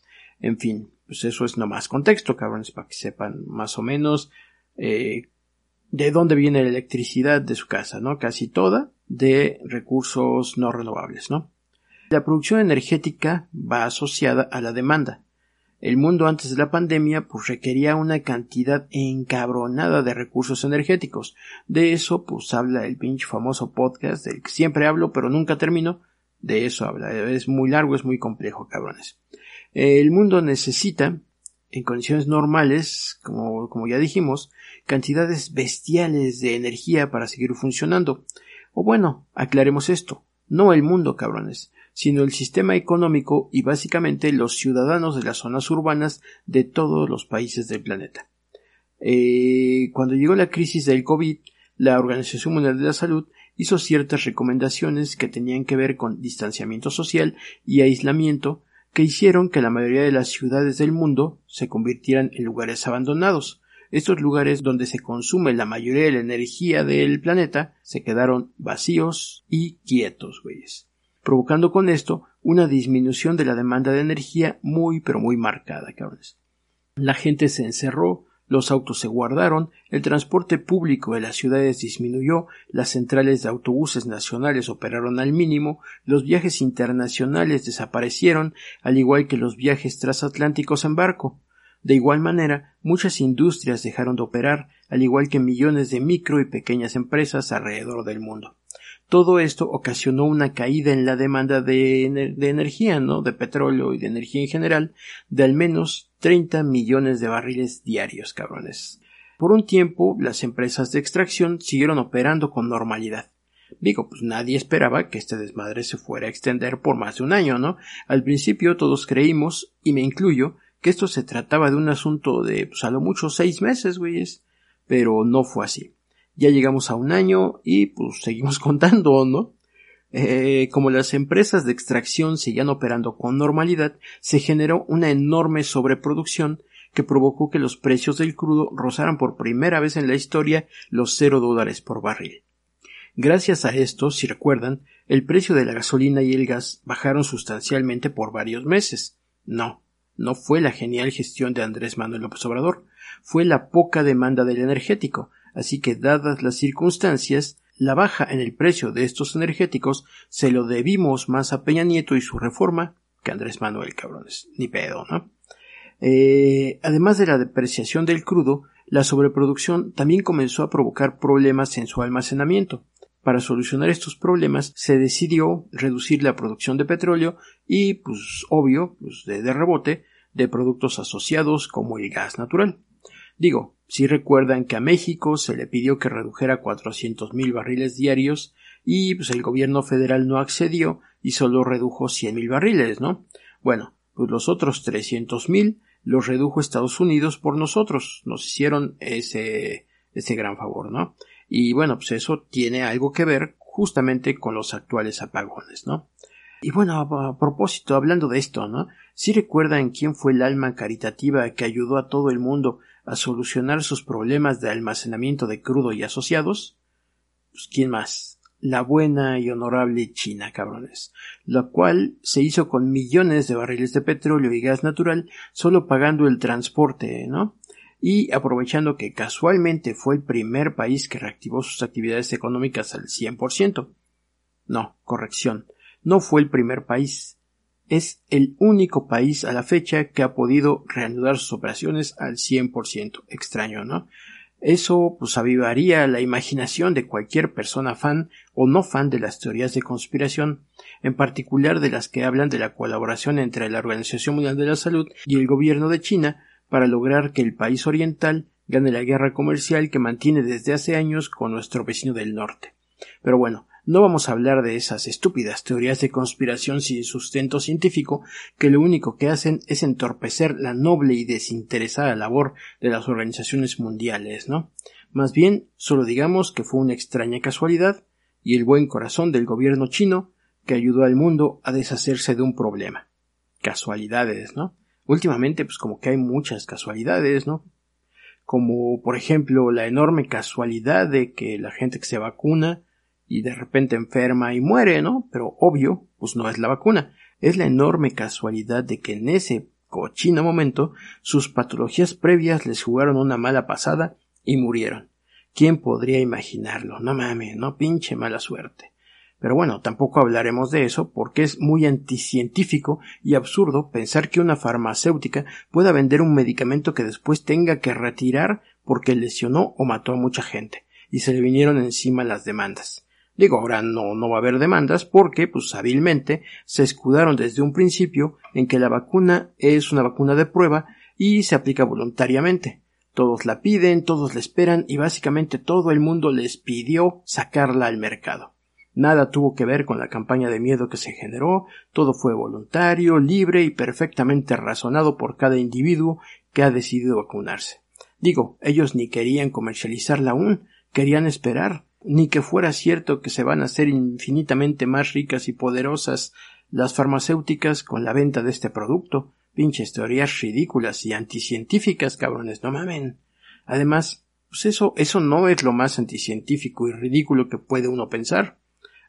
En fin, pues eso es nomás contexto, cabrones, para que sepan más o menos eh, de dónde viene la electricidad de su casa, ¿no? Casi toda de recursos no renovables, ¿no? La producción energética va asociada a la demanda. El mundo antes de la pandemia pues requería una cantidad encabronada de recursos energéticos. De eso pues habla el pinche famoso podcast del que siempre hablo pero nunca termino. De eso habla. Es muy largo, es muy complejo, cabrones. El mundo necesita, en condiciones normales, como, como ya dijimos, cantidades bestiales de energía para seguir funcionando. O bueno, aclaremos esto, no el mundo, cabrones, sino el sistema económico y básicamente los ciudadanos de las zonas urbanas de todos los países del planeta. Eh, cuando llegó la crisis del COVID, la Organización Mundial de la Salud hizo ciertas recomendaciones que tenían que ver con distanciamiento social y aislamiento que hicieron que la mayoría de las ciudades del mundo se convirtieran en lugares abandonados, estos lugares donde se consume la mayoría de la energía del planeta se quedaron vacíos y quietos, güeyes. Provocando con esto una disminución de la demanda de energía muy pero muy marcada, cabrones. La gente se encerró, los autos se guardaron, el transporte público de las ciudades disminuyó, las centrales de autobuses nacionales operaron al mínimo, los viajes internacionales desaparecieron, al igual que los viajes transatlánticos en barco. De igual manera, muchas industrias dejaron de operar, al igual que millones de micro y pequeñas empresas alrededor del mundo. Todo esto ocasionó una caída en la demanda de, energía, ¿no? De petróleo y de energía en general, de al menos 30 millones de barriles diarios, cabrones. Por un tiempo, las empresas de extracción siguieron operando con normalidad. Digo, pues nadie esperaba que este desmadre se fuera a extender por más de un año, ¿no? Al principio todos creímos, y me incluyo, que esto se trataba de un asunto de, pues a lo mucho seis meses, güeyes, pero no fue así. Ya llegamos a un año y pues seguimos contando, ¿no? Eh, como las empresas de extracción seguían operando con normalidad, se generó una enorme sobreproducción que provocó que los precios del crudo rozaran por primera vez en la historia los cero dólares por barril. Gracias a esto, si recuerdan, el precio de la gasolina y el gas bajaron sustancialmente por varios meses. No, no fue la genial gestión de Andrés Manuel López Obrador, fue la poca demanda del energético, así que dadas las circunstancias, la baja en el precio de estos energéticos se lo debimos más a Peña Nieto y su reforma que a Andrés Manuel, cabrones, ni pedo, ¿no? Eh, además de la depreciación del crudo, la sobreproducción también comenzó a provocar problemas en su almacenamiento. Para solucionar estos problemas se decidió reducir la producción de petróleo y, pues obvio, pues de, rebote, de productos asociados como el gas natural. Digo, si recuerdan que a México se le pidió que redujera 400 mil barriles diarios y pues el gobierno federal no accedió y solo redujo 100 mil barriles, ¿no? Bueno, pues los otros 300 mil los redujo Estados Unidos por nosotros, nos hicieron ese, ese gran favor, ¿no? Y bueno, pues eso tiene algo que ver justamente con los actuales apagones, ¿no? Y bueno, a, propósito, hablando de esto, ¿no? ¿Sí recuerdan quién fue el alma caritativa que ayudó a todo el mundo a solucionar sus problemas de almacenamiento de crudo y asociados? Pues quién más? La buena y honorable China, cabrones, la cual se hizo con millones de barriles de petróleo y gas natural solo pagando el transporte, ¿no? y aprovechando que casualmente fue el primer país que reactivó sus actividades económicas al 100%. No, corrección, no fue el primer país. Es el único país a la fecha que ha podido reanudar sus operaciones al 100%. Extraño, ¿no? Eso pues avivaría la imaginación de cualquier persona fan o no fan de las teorías de conspiración, en particular de las que hablan de la colaboración entre la Organización Mundial de la Salud y el gobierno de China para lograr que el país oriental gane la guerra comercial que mantiene desde hace años con nuestro vecino del norte. Pero bueno, no vamos a hablar de esas estúpidas teorías de conspiración sin sustento científico que lo único que hacen es entorpecer la noble y desinteresada labor de las organizaciones mundiales, ¿no? Más bien, solo digamos que fue una extraña casualidad y el buen corazón del gobierno chino que ayudó al mundo a deshacerse de un problema. Casualidades, ¿no? Últimamente, pues como que hay muchas casualidades, ¿no? Como, por ejemplo, la enorme casualidad de que la gente que se vacuna y de repente enferma y muere, ¿no? Pero obvio, pues no es la vacuna. Es la enorme casualidad de que en ese cochino momento sus patologías previas les jugaron una mala pasada y murieron. ¿Quién podría imaginarlo? No mames, no pinche mala suerte. Pero bueno, tampoco hablaremos de eso porque es muy anticientífico y absurdo pensar que una farmacéutica pueda vender un medicamento que después tenga que retirar porque lesionó o mató a mucha gente y se le vinieron encima las demandas. Digo, ahora no, no va a haber demandas porque, pues hábilmente, se escudaron desde un principio en que la vacuna es una vacuna de prueba y se aplica voluntariamente. Todos la piden, todos la esperan y básicamente todo el mundo les pidió sacarla al mercado. Nada tuvo que ver con la campaña de miedo que se generó, todo fue voluntario, libre y perfectamente razonado por cada individuo que ha decidido vacunarse. Digo, ellos ni querían comercializarla aún, querían esperar, ni que fuera cierto que se van a hacer infinitamente más ricas y poderosas las farmacéuticas con la venta de este producto. Pinches teorías ridículas y anticientíficas, cabrones, no mamen. Además, pues eso, eso no es lo más anticientífico y ridículo que puede uno pensar.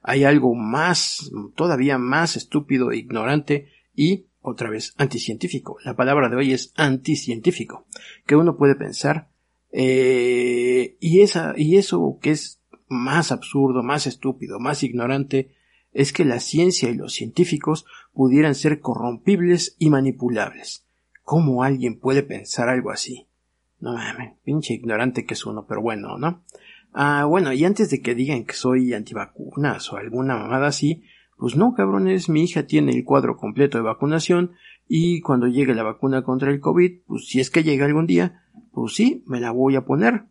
Hay algo más, todavía más estúpido e ignorante y, otra vez, anticientífico. La palabra de hoy es anticientífico, que uno puede pensar, eh, y esa, y eso que es más absurdo, más estúpido, más ignorante, es que la ciencia y los científicos pudieran ser corrompibles y manipulables. ¿Cómo alguien puede pensar algo así? No mames, pinche ignorante que es uno, pero bueno, ¿no? Ah, bueno, y antes de que digan que soy antivacunas o alguna mamada así, pues no, cabrones, mi hija tiene el cuadro completo de vacunación y cuando llegue la vacuna contra el COVID, pues si es que llega algún día, pues sí, me la voy a poner.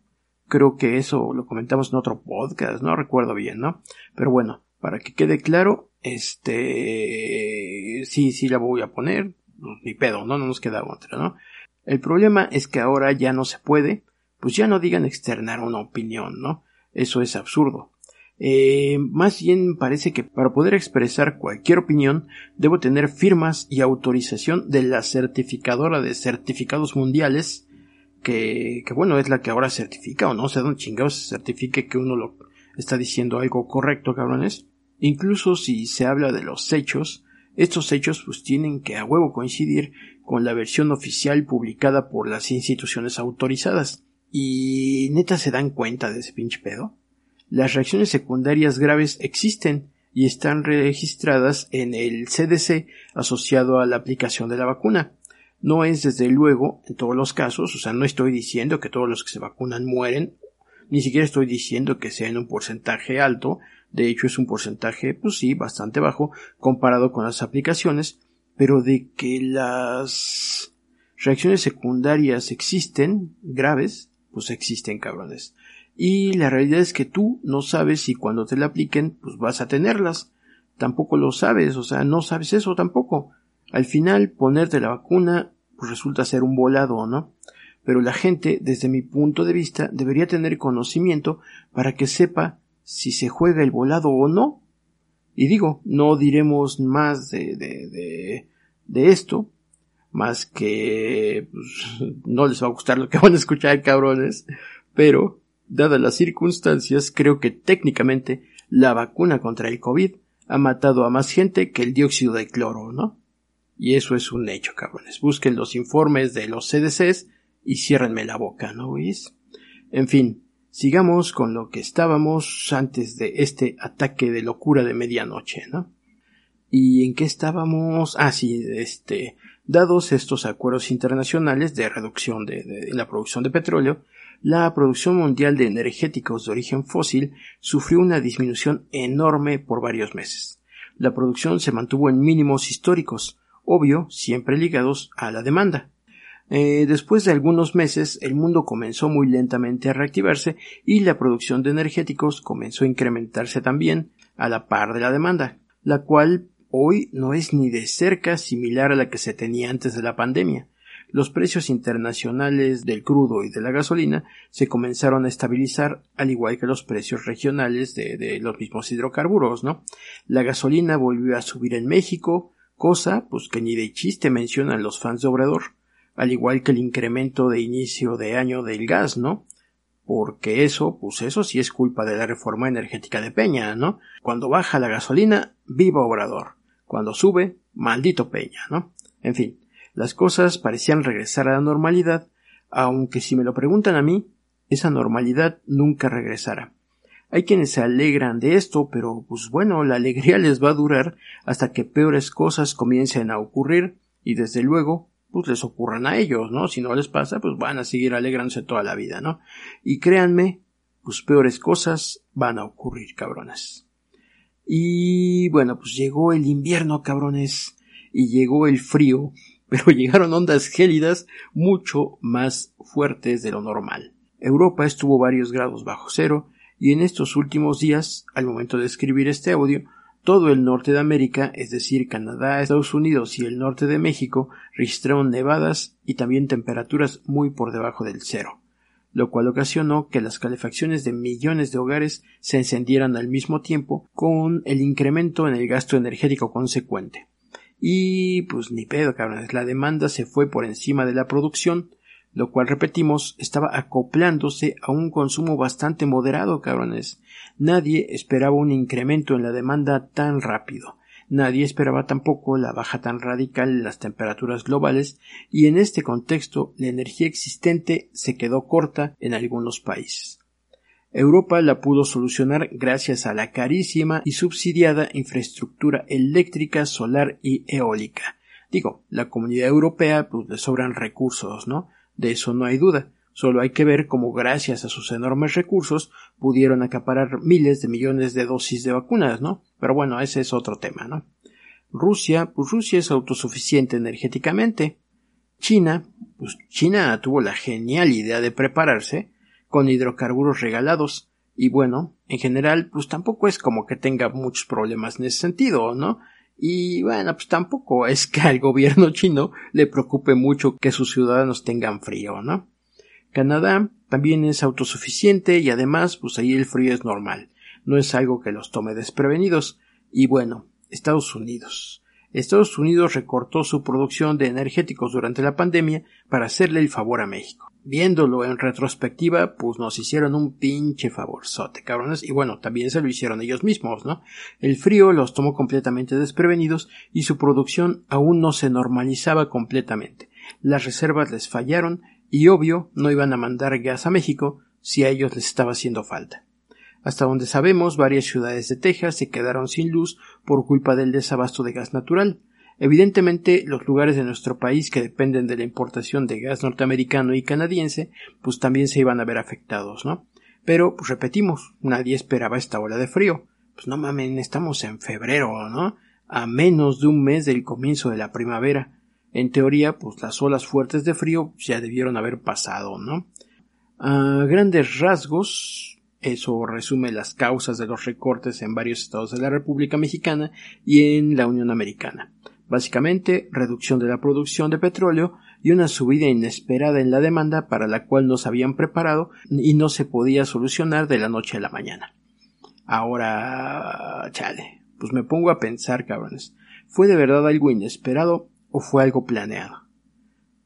Creo que eso lo comentamos en otro podcast, no recuerdo bien, ¿no? Pero bueno, para que quede claro, este, sí, sí la voy a poner, ni pedo, ¿no? No nos queda otra, ¿no? El problema es que ahora ya no se puede, pues ya no digan externar una opinión, ¿no? Eso es absurdo. Eh, más bien parece que para poder expresar cualquier opinión debo tener firmas y autorización de la certificadora de certificados mundiales que, que bueno, es la que ahora certifica o no sé dónde chingados se certifique que uno lo está diciendo algo correcto, cabrones. Incluso si se habla de los hechos, estos hechos pues tienen que a huevo coincidir con la versión oficial publicada por las instituciones autorizadas. Y neta se dan cuenta de ese pinche pedo. Las reacciones secundarias graves existen y están registradas en el CDC asociado a la aplicación de la vacuna. No es desde luego en todos los casos, o sea, no estoy diciendo que todos los que se vacunan mueren, ni siquiera estoy diciendo que sea en un porcentaje alto, de hecho es un porcentaje, pues sí, bastante bajo comparado con las aplicaciones, pero de que las reacciones secundarias existen, graves, pues existen cabrones. Y la realidad es que tú no sabes si cuando te la apliquen, pues vas a tenerlas. Tampoco lo sabes, o sea, no sabes eso tampoco. Al final, ponerte la vacuna pues resulta ser un volado, ¿no? Pero la gente, desde mi punto de vista, debería tener conocimiento para que sepa si se juega el volado o no. Y digo, no diremos más de, de, de, de esto, más que pues, no les va a gustar lo que van a escuchar, cabrones, pero, dadas las circunstancias, creo que técnicamente la vacuna contra el COVID ha matado a más gente que el dióxido de cloro, ¿no? Y eso es un hecho, cabrones. Busquen los informes de los CDCs y ciérrenme la boca, ¿no veis? En fin, sigamos con lo que estábamos antes de este ataque de locura de medianoche, ¿no? ¿Y en qué estábamos? Ah, sí, este, dados estos acuerdos internacionales de reducción de, la producción de petróleo, la producción mundial de energéticos de origen fósil sufrió una disminución enorme por varios meses. La producción se mantuvo en mínimos históricos, obvio, siempre ligados a la demanda. Eh, después de algunos meses, el mundo comenzó muy lentamente a reactivarse y la producción de energéticos comenzó a incrementarse también a la par de la demanda, la cual hoy no es ni de cerca similar a la que se tenía antes de la pandemia. Los precios internacionales del crudo y de la gasolina se comenzaron a estabilizar al igual que los precios regionales de, de los mismos hidrocarburos, ¿no? La gasolina volvió a subir en México, cosa pues que ni de chiste mencionan los fans de Obrador, al igual que el incremento de inicio de año del gas, ¿no? Porque eso, pues eso sí es culpa de la reforma energética de Peña, ¿no? Cuando baja la gasolina, viva Obrador. Cuando sube, maldito Peña, ¿no? En fin, las cosas parecían regresar a la normalidad, aunque si me lo preguntan a mí, esa normalidad nunca regresará. Hay quienes se alegran de esto, pero pues bueno, la alegría les va a durar hasta que peores cosas comiencen a ocurrir y desde luego pues les ocurran a ellos, ¿no? Si no les pasa, pues van a seguir alegrándose toda la vida, ¿no? Y créanme, pues peores cosas van a ocurrir, cabrones. Y bueno, pues llegó el invierno, cabrones, y llegó el frío, pero llegaron ondas gélidas mucho más fuertes de lo normal. Europa estuvo varios grados bajo cero, y en estos últimos días, al momento de escribir este audio, todo el norte de América, es decir, Canadá, Estados Unidos y el norte de México, registraron nevadas y también temperaturas muy por debajo del cero, lo cual ocasionó que las calefacciones de millones de hogares se encendieran al mismo tiempo con el incremento en el gasto energético consecuente. Y pues ni pedo, cabrones, la demanda se fue por encima de la producción, lo cual repetimos estaba acoplándose a un consumo bastante moderado, cabrones. Nadie esperaba un incremento en la demanda tan rápido. Nadie esperaba tampoco la baja tan radical en las temperaturas globales y en este contexto la energía existente se quedó corta en algunos países. Europa la pudo solucionar gracias a la carísima y subsidiada infraestructura eléctrica, solar y eólica. Digo, la comunidad europea pues le sobran recursos, ¿no? De eso no hay duda. Solo hay que ver cómo gracias a sus enormes recursos pudieron acaparar miles de millones de dosis de vacunas, ¿no? Pero bueno, ese es otro tema, ¿no? Rusia, pues Rusia es autosuficiente energéticamente. China, pues China tuvo la genial idea de prepararse con hidrocarburos regalados. Y bueno, en general, pues tampoco es como que tenga muchos problemas en ese sentido, ¿no? Y bueno, pues tampoco es que al gobierno chino le preocupe mucho que sus ciudadanos tengan frío, ¿no? Canadá también es autosuficiente y además, pues ahí el frío es normal, no es algo que los tome desprevenidos. Y bueno, Estados Unidos. Estados Unidos recortó su producción de energéticos durante la pandemia para hacerle el favor a México. Viéndolo en retrospectiva, pues nos hicieron un pinche favorzote, cabrones, y bueno, también se lo hicieron ellos mismos, ¿no? El frío los tomó completamente desprevenidos y su producción aún no se normalizaba completamente. Las reservas les fallaron y obvio no iban a mandar gas a México si a ellos les estaba haciendo falta. Hasta donde sabemos, varias ciudades de Texas se quedaron sin luz por culpa del desabasto de gas natural, Evidentemente, los lugares de nuestro país que dependen de la importación de gas norteamericano y canadiense, pues también se iban a ver afectados, ¿no? Pero, pues repetimos, nadie esperaba esta ola de frío. Pues no mamen, estamos en febrero, ¿no? A menos de un mes del comienzo de la primavera. En teoría, pues las olas fuertes de frío ya debieron haber pasado, ¿no? A grandes rasgos, eso resume las causas de los recortes en varios estados de la República Mexicana y en la Unión Americana. Básicamente, reducción de la producción de petróleo y una subida inesperada en la demanda para la cual no se habían preparado y no se podía solucionar de la noche a la mañana. Ahora, chale, pues me pongo a pensar, cabrones, ¿fue de verdad algo inesperado o fue algo planeado?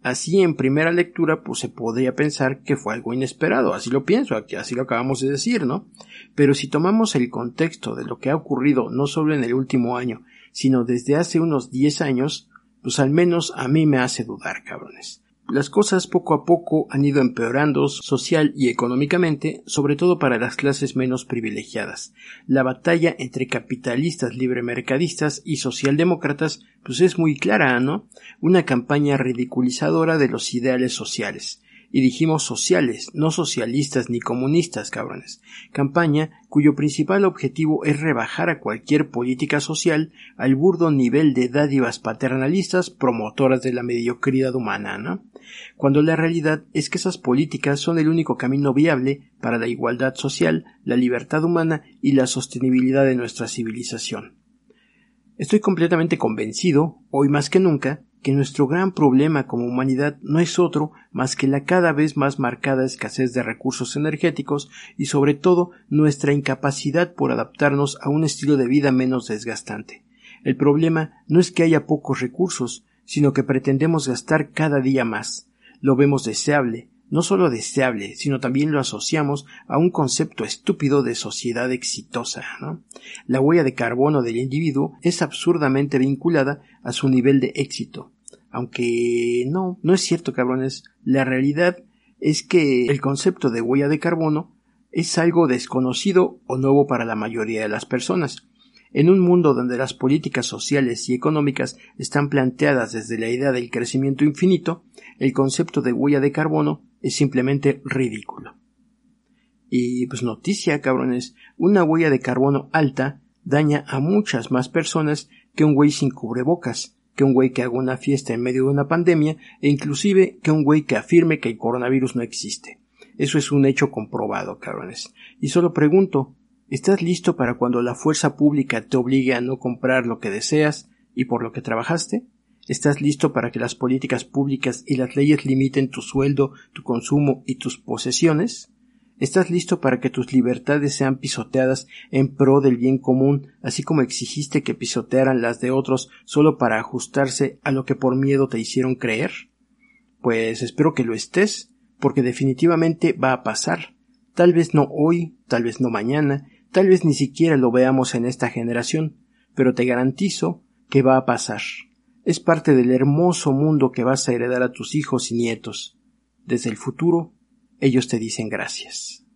Así en primera lectura, pues se podría pensar que fue algo inesperado, así lo pienso, así lo acabamos de decir, ¿no? Pero si tomamos el contexto de lo que ha ocurrido no solo en el último año, sino desde hace unos 10 años, pues al menos a mí me hace dudar, cabrones. Las cosas poco a poco han ido empeorando social y económicamente, sobre todo para las clases menos privilegiadas. La batalla entre capitalistas libremercadistas y socialdemócratas pues es muy clara, ¿no? Una campaña ridiculizadora de los ideales sociales. Y dijimos sociales, no socialistas ni comunistas, cabrones. Campaña cuyo principal objetivo es rebajar a cualquier política social al burdo nivel de dádivas paternalistas promotoras de la mediocridad humana, ¿no? Cuando la realidad es que esas políticas son el único camino viable para la igualdad social, la libertad humana y la sostenibilidad de nuestra civilización. Estoy completamente convencido, hoy más que nunca, que nuestro gran problema como humanidad no es otro más que la cada vez más marcada escasez de recursos energéticos y sobre todo nuestra incapacidad por adaptarnos a un estilo de vida menos desgastante. El problema no es que haya pocos recursos, sino que pretendemos gastar cada día más. Lo vemos deseable, no solo deseable, sino también lo asociamos a un concepto estúpido de sociedad exitosa. La huella de carbono del individuo es absurdamente vinculada a su nivel de éxito. Aunque no, no es cierto, cabrones. La realidad es que el concepto de huella de carbono es algo desconocido o nuevo para la mayoría de las personas. En un mundo donde las políticas sociales y económicas están planteadas desde la idea del crecimiento infinito, el concepto de huella de carbono es simplemente ridículo. Y pues noticia, cabrones, una huella de carbono alta daña a muchas más personas que un güey sin cubrebocas, que un güey que haga una fiesta en medio de una pandemia e inclusive que un güey que afirme que el coronavirus no existe. Eso es un hecho comprobado, cabrones. Y solo pregunto, ¿estás listo para cuando la fuerza pública te obligue a no comprar lo que deseas y por lo que trabajaste? ¿Estás listo para que las políticas públicas y las leyes limiten tu sueldo, tu consumo y tus posesiones? ¿Estás listo para que tus libertades sean pisoteadas en pro del bien común, así como exigiste que pisotearan las de otros solo para ajustarse a lo que por miedo te hicieron creer? Pues espero que lo estés, porque definitivamente va a pasar. Tal vez no hoy, tal vez no mañana, tal vez ni siquiera lo veamos en esta generación, pero te garantizo que va a pasar es parte del hermoso mundo que vas a heredar a tus hijos y nietos. Desde el futuro, ellos te dicen gracias.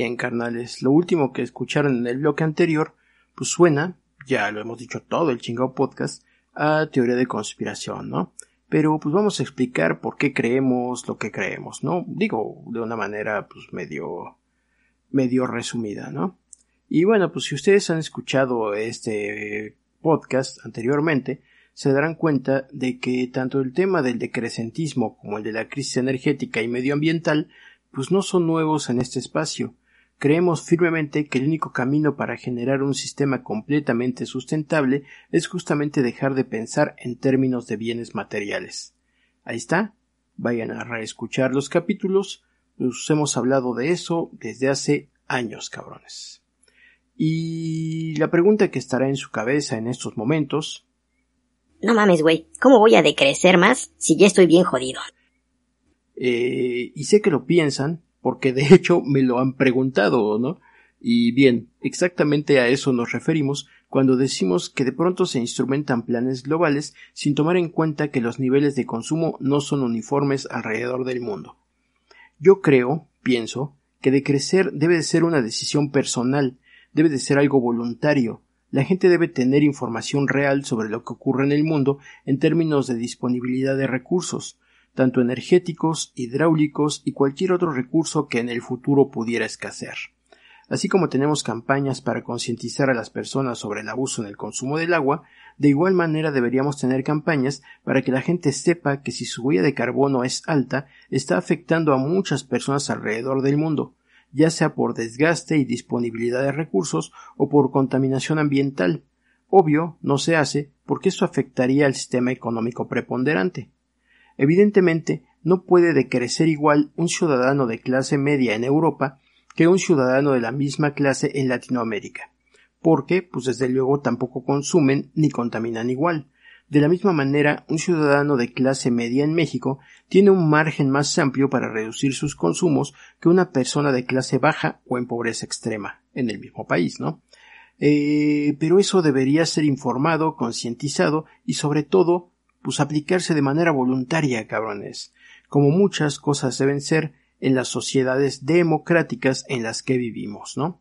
Bien, carnales, lo último que escucharon en el bloque anterior, pues suena, ya lo hemos dicho todo el chingado podcast, a teoría de conspiración, ¿no? Pero pues vamos a explicar por qué creemos lo que creemos, ¿no? Digo, de una manera pues medio, medio resumida, ¿no? Y bueno, pues si ustedes han escuchado este podcast anteriormente, se darán cuenta de que tanto el tema del decrecentismo como el de la crisis energética y medioambiental pues no son nuevos en este espacio. Creemos firmemente que el único camino para generar un sistema completamente sustentable es justamente dejar de pensar en términos de bienes materiales. Ahí está. Vayan a reescuchar los capítulos. Nos hemos hablado de eso desde hace años, cabrones. Y la pregunta que estará en su cabeza en estos momentos No mames, güey. ¿Cómo voy a decrecer más si ya estoy bien jodido? Eh, y sé que lo piensan, porque de hecho me lo han preguntado, ¿no? Y bien, exactamente a eso nos referimos cuando decimos que de pronto se instrumentan planes globales sin tomar en cuenta que los niveles de consumo no son uniformes alrededor del mundo. Yo creo, pienso, que decrecer debe de ser una decisión personal, debe de ser algo voluntario. La gente debe tener información real sobre lo que ocurre en el mundo en términos de disponibilidad de recursos, tanto energéticos, hidráulicos y cualquier otro recurso que en el futuro pudiera escasear. Así como tenemos campañas para concientizar a las personas sobre el abuso en el consumo del agua, de igual manera deberíamos tener campañas para que la gente sepa que si su huella de carbono es alta, está afectando a muchas personas alrededor del mundo, ya sea por desgaste y disponibilidad de recursos o por contaminación ambiental. Obvio, no se hace porque eso afectaría al sistema económico preponderante. Evidentemente, no puede decrecer igual un ciudadano de clase media en Europa que un ciudadano de la misma clase en Latinoamérica, porque, pues desde luego tampoco consumen ni contaminan igual. De la misma manera, un ciudadano de clase media en México tiene un margen más amplio para reducir sus consumos que una persona de clase baja o en pobreza extrema en el mismo país, ¿no? Eh, pero eso debería ser informado, concientizado y sobre todo, pues aplicarse de manera voluntaria, cabrones, como muchas cosas deben ser en las sociedades democráticas en las que vivimos, ¿no?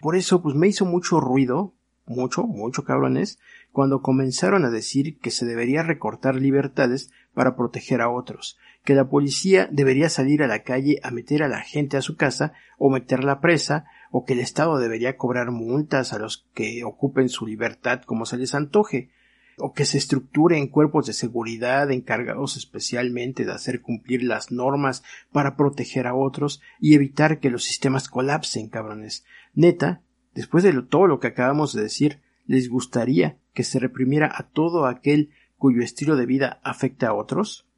Por eso, pues me hizo mucho ruido, mucho, mucho cabrones, cuando comenzaron a decir que se debería recortar libertades para proteger a otros, que la policía debería salir a la calle a meter a la gente a su casa o meterla presa, o que el Estado debería cobrar multas a los que ocupen su libertad como se les antoje, o que se estructure en cuerpos de seguridad encargados especialmente de hacer cumplir las normas para proteger a otros y evitar que los sistemas colapsen, cabrones. Neta, después de todo lo que acabamos de decir, ¿les gustaría que se reprimiera a todo aquel cuyo estilo de vida afecta a otros?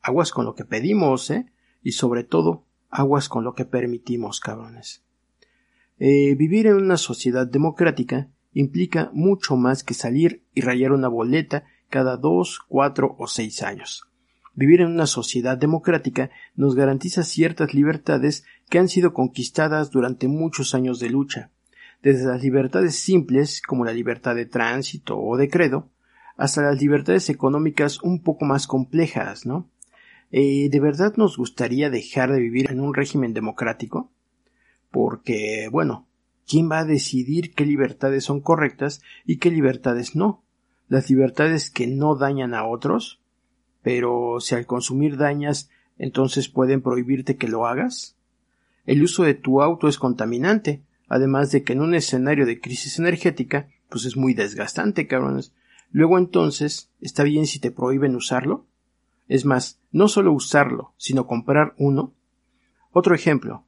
Aguas con lo que pedimos, ¿eh? Y sobre todo, aguas con lo que permitimos, cabrones. Eh, vivir en una sociedad democrática implica mucho más que salir y rayar una boleta cada dos, cuatro o seis años. Vivir en una sociedad democrática nos garantiza ciertas libertades que han sido conquistadas durante muchos años de lucha, desde las libertades simples como la libertad de tránsito o de credo, hasta las libertades económicas un poco más complejas, ¿no? Eh, ¿De verdad nos gustaría dejar de vivir en un régimen democrático? Porque, bueno, ¿quién va a decidir qué libertades son correctas y qué libertades no? Las libertades que no dañan a otros, pero si al consumir dañas, entonces pueden prohibirte que lo hagas. El uso de tu auto es contaminante, además de que en un escenario de crisis energética, pues es muy desgastante, cabrones. Luego entonces, ¿está bien si te prohíben usarlo? Es más, no solo usarlo, sino comprar uno. Otro ejemplo.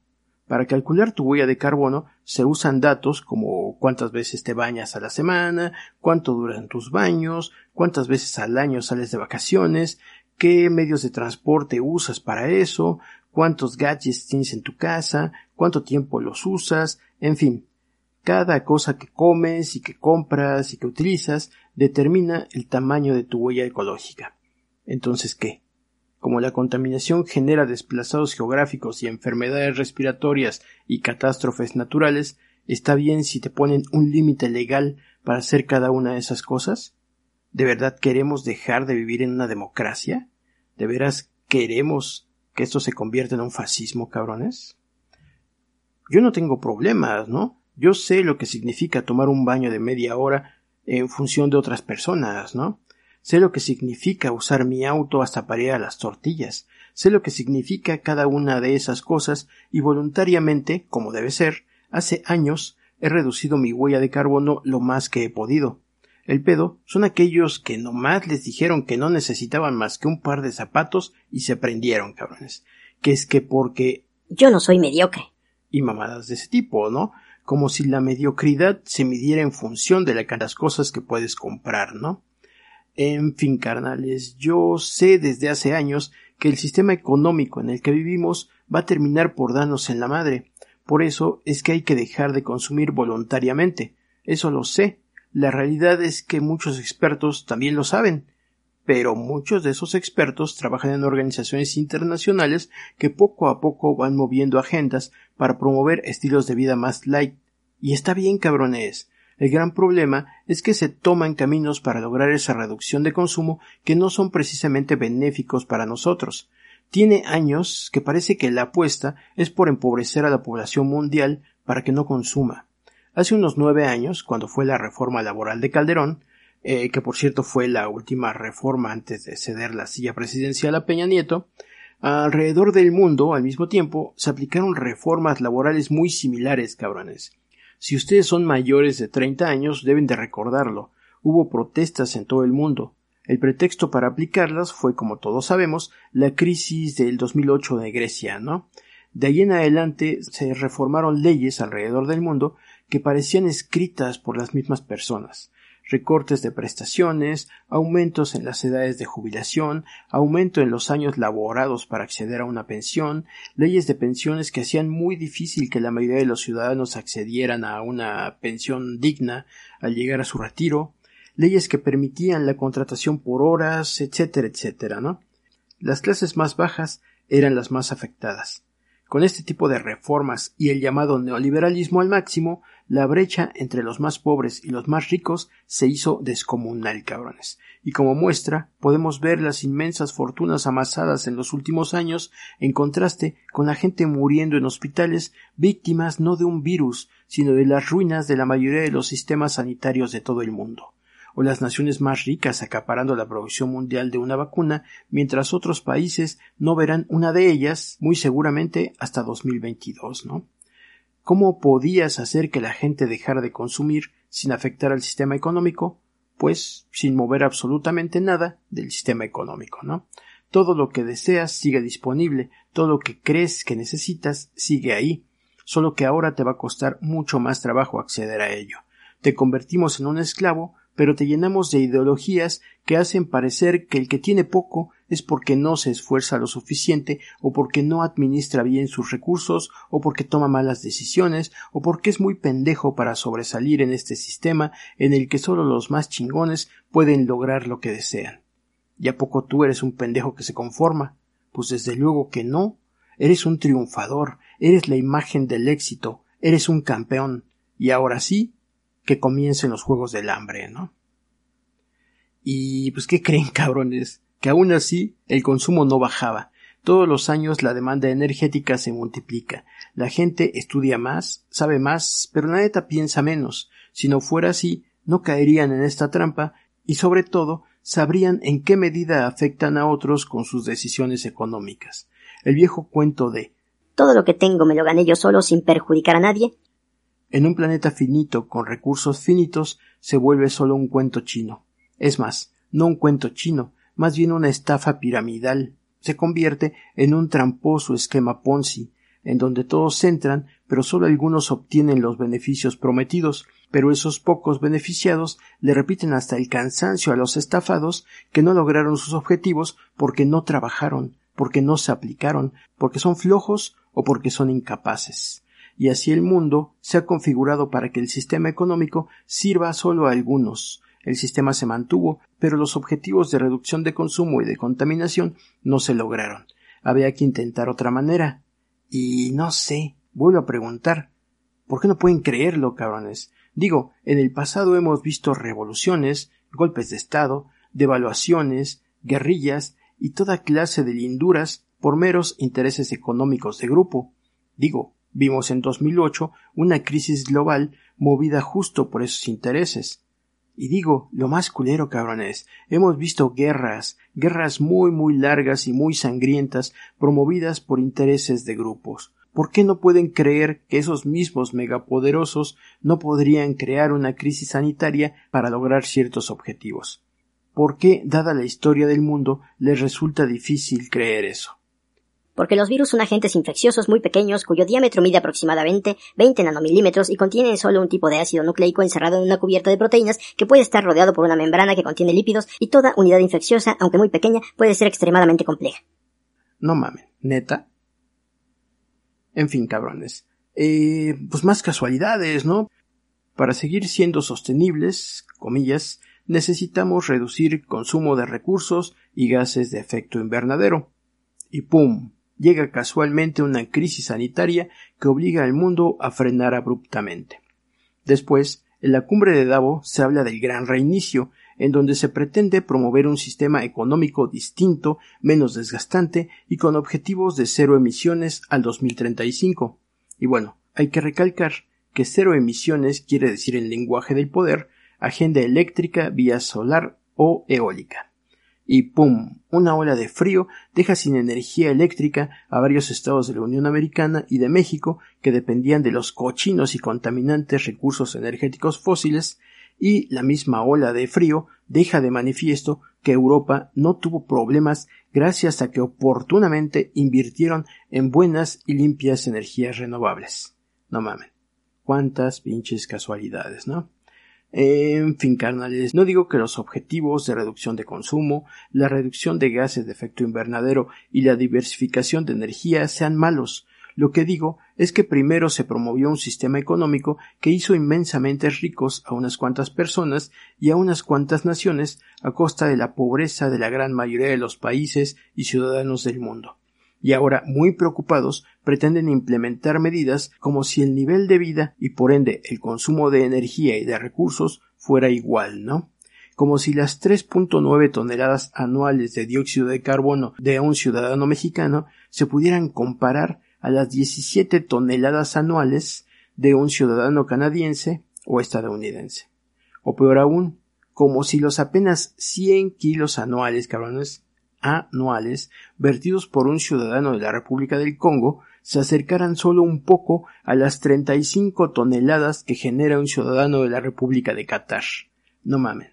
Para calcular tu huella de carbono se usan datos como cuántas veces te bañas a la semana, cuánto duran tus baños, cuántas veces al año sales de vacaciones, qué medios de transporte usas para eso, cuántos gadgets tienes en tu casa, cuánto tiempo los usas, en fin. Cada cosa que comes y que compras y que utilizas determina el tamaño de tu huella ecológica. Entonces, ¿qué? Como la contaminación genera desplazados geográficos y enfermedades respiratorias y catástrofes naturales, ¿está bien si te ponen un límite legal para hacer cada una de esas cosas? ¿De verdad queremos dejar de vivir en una democracia? ¿De veras queremos que esto se convierta en un fascismo, cabrones? Yo no tengo problemas, ¿no? Yo sé lo que significa tomar un baño de media hora en función de otras personas, ¿no? Sé lo que significa usar mi auto hasta para ir a las tortillas. Sé lo que significa cada una de esas cosas y voluntariamente, como debe ser, hace años he reducido mi huella de carbono lo más que he podido. El pedo son aquellos que nomás les dijeron que no necesitaban más que un par de zapatos y se prendieron, cabrones. Que es que porque... Yo no soy mediocre. y mamadas de ese tipo, ¿no? Como si la mediocridad se midiera en función de las cosas que puedes comprar, ¿no? En fin, carnales, yo sé desde hace años que el sistema económico en el que vivimos va a terminar por darnos en la madre. Por eso es que hay que dejar de consumir voluntariamente. Eso lo sé. La realidad es que muchos expertos también lo saben. Pero muchos de esos expertos trabajan en organizaciones internacionales que poco a poco van moviendo agendas para promover estilos de vida más light. Y está bien, cabrones. El gran problema es que se toman caminos para lograr esa reducción de consumo que no son precisamente benéficos para nosotros. Tiene años que parece que la apuesta es por empobrecer a la población mundial para que no consuma. Hace unos nueve años, cuando fue la reforma laboral de Calderón, eh, que por cierto fue la última reforma antes de ceder la silla presidencial a Peña Nieto, alrededor del mundo, al mismo tiempo, se aplicaron reformas laborales muy similares, cabrones. Si ustedes son mayores de 30 años, deben de recordarlo. Hubo protestas en todo el mundo. El pretexto para aplicarlas fue, como todos sabemos, la crisis del 2008 de Grecia, ¿no? De ahí en adelante se reformaron leyes alrededor del mundo que parecían escritas por las mismas personas recortes de prestaciones, aumentos en las edades de jubilación, aumento en los años laborados para acceder a una pensión, leyes de pensiones que hacían muy difícil que la mayoría de los ciudadanos accedieran a una pensión digna al llegar a su retiro, leyes que permitían la contratación por horas, etcétera, etcétera, ¿no? Las clases más bajas eran las más afectadas. Con este tipo de reformas y el llamado neoliberalismo al máximo, la brecha entre los más pobres y los más ricos se hizo descomunal, cabrones. Y como muestra, podemos ver las inmensas fortunas amasadas en los últimos años en contraste con la gente muriendo en hospitales víctimas no de un virus, sino de las ruinas de la mayoría de los sistemas sanitarios de todo el mundo o las naciones más ricas acaparando la producción mundial de una vacuna, mientras otros países no verán una de ellas muy seguramente hasta 2022, ¿no? ¿Cómo podías hacer que la gente dejara de consumir sin afectar al sistema económico? Pues sin mover absolutamente nada del sistema económico, ¿no? Todo lo que deseas sigue disponible, todo lo que crees que necesitas sigue ahí, solo que ahora te va a costar mucho más trabajo acceder a ello. Te convertimos en un esclavo pero te llenamos de ideologías que hacen parecer que el que tiene poco es porque no se esfuerza lo suficiente o porque no administra bien sus recursos o porque toma malas decisiones o porque es muy pendejo para sobresalir en este sistema en el que solo los más chingones pueden lograr lo que desean. ¿Y a poco tú eres un pendejo que se conforma? Pues desde luego que no. Eres un triunfador, eres la imagen del éxito, eres un campeón. Y ahora sí, que comiencen los juegos del hambre, ¿no? Y pues, ¿qué creen, cabrones? Que aún así el consumo no bajaba. Todos los años la demanda energética se multiplica. La gente estudia más, sabe más, pero la neta piensa menos. Si no fuera así, no caerían en esta trampa y sobre todo sabrían en qué medida afectan a otros con sus decisiones económicas. El viejo cuento de Todo lo que tengo me lo gané yo solo sin perjudicar a nadie. En un planeta finito con recursos finitos se vuelve solo un cuento chino. Es más, no un cuento chino, más bien una estafa piramidal. Se convierte en un tramposo esquema Ponzi, en donde todos entran, pero solo algunos obtienen los beneficios prometidos, pero esos pocos beneficiados le repiten hasta el cansancio a los estafados que no lograron sus objetivos porque no trabajaron, porque no se aplicaron, porque son flojos o porque son incapaces y así el mundo se ha configurado para que el sistema económico sirva solo a algunos, el sistema se mantuvo, pero los objetivos de reducción de consumo y de contaminación no se lograron. Había que intentar otra manera. Y no sé, vuelvo a preguntar, ¿por qué no pueden creerlo, cabrones? Digo, en el pasado hemos visto revoluciones, golpes de Estado, devaluaciones, guerrillas y toda clase de linduras por meros intereses económicos de grupo. Digo, vimos en 2008 una crisis global movida justo por esos intereses. Y digo, lo más culero, cabrones, hemos visto guerras, guerras muy muy largas y muy sangrientas promovidas por intereses de grupos. ¿Por qué no pueden creer que esos mismos megapoderosos no podrían crear una crisis sanitaria para lograr ciertos objetivos? ¿Por qué, dada la historia del mundo, les resulta difícil creer eso? Porque los virus son agentes infecciosos muy pequeños cuyo diámetro mide aproximadamente 20 nanomilímetros y contienen solo un tipo de ácido nucleico encerrado en una cubierta de proteínas que puede estar rodeado por una membrana que contiene lípidos y toda unidad infecciosa, aunque muy pequeña, puede ser extremadamente compleja. No mamen, neta. En fin, cabrones. Eh, pues más casualidades, ¿no? Para seguir siendo sostenibles, comillas, necesitamos reducir consumo de recursos y gases de efecto invernadero. Y ¡pum! Llega casualmente una crisis sanitaria que obliga al mundo a frenar abruptamente. Después, en la cumbre de Davos se habla del gran reinicio, en donde se pretende promover un sistema económico distinto, menos desgastante y con objetivos de cero emisiones al 2035. Y bueno, hay que recalcar que cero emisiones quiere decir en lenguaje del poder agenda eléctrica vía solar o eólica y ¡pum! Una ola de frío deja sin energía eléctrica a varios estados de la Unión Americana y de México que dependían de los cochinos y contaminantes recursos energéticos fósiles y la misma ola de frío deja de manifiesto que Europa no tuvo problemas gracias a que oportunamente invirtieron en buenas y limpias energías renovables. No mamen. Cuántas pinches casualidades, ¿no? En fin, carnales, no digo que los objetivos de reducción de consumo, la reducción de gases de efecto invernadero y la diversificación de energía sean malos. Lo que digo es que primero se promovió un sistema económico que hizo inmensamente ricos a unas cuantas personas y a unas cuantas naciones a costa de la pobreza de la gran mayoría de los países y ciudadanos del mundo y ahora muy preocupados pretenden implementar medidas como si el nivel de vida y por ende el consumo de energía y de recursos fuera igual, ¿no? Como si las 3.9 toneladas anuales de dióxido de carbono de un ciudadano mexicano se pudieran comparar a las 17 toneladas anuales de un ciudadano canadiense o estadounidense. O peor aún, como si los apenas 100 kilos anuales, cabrones, anuales vertidos por un ciudadano de la República del Congo se acercaran solo un poco a las 35 toneladas que genera un ciudadano de la República de Qatar. No mamen.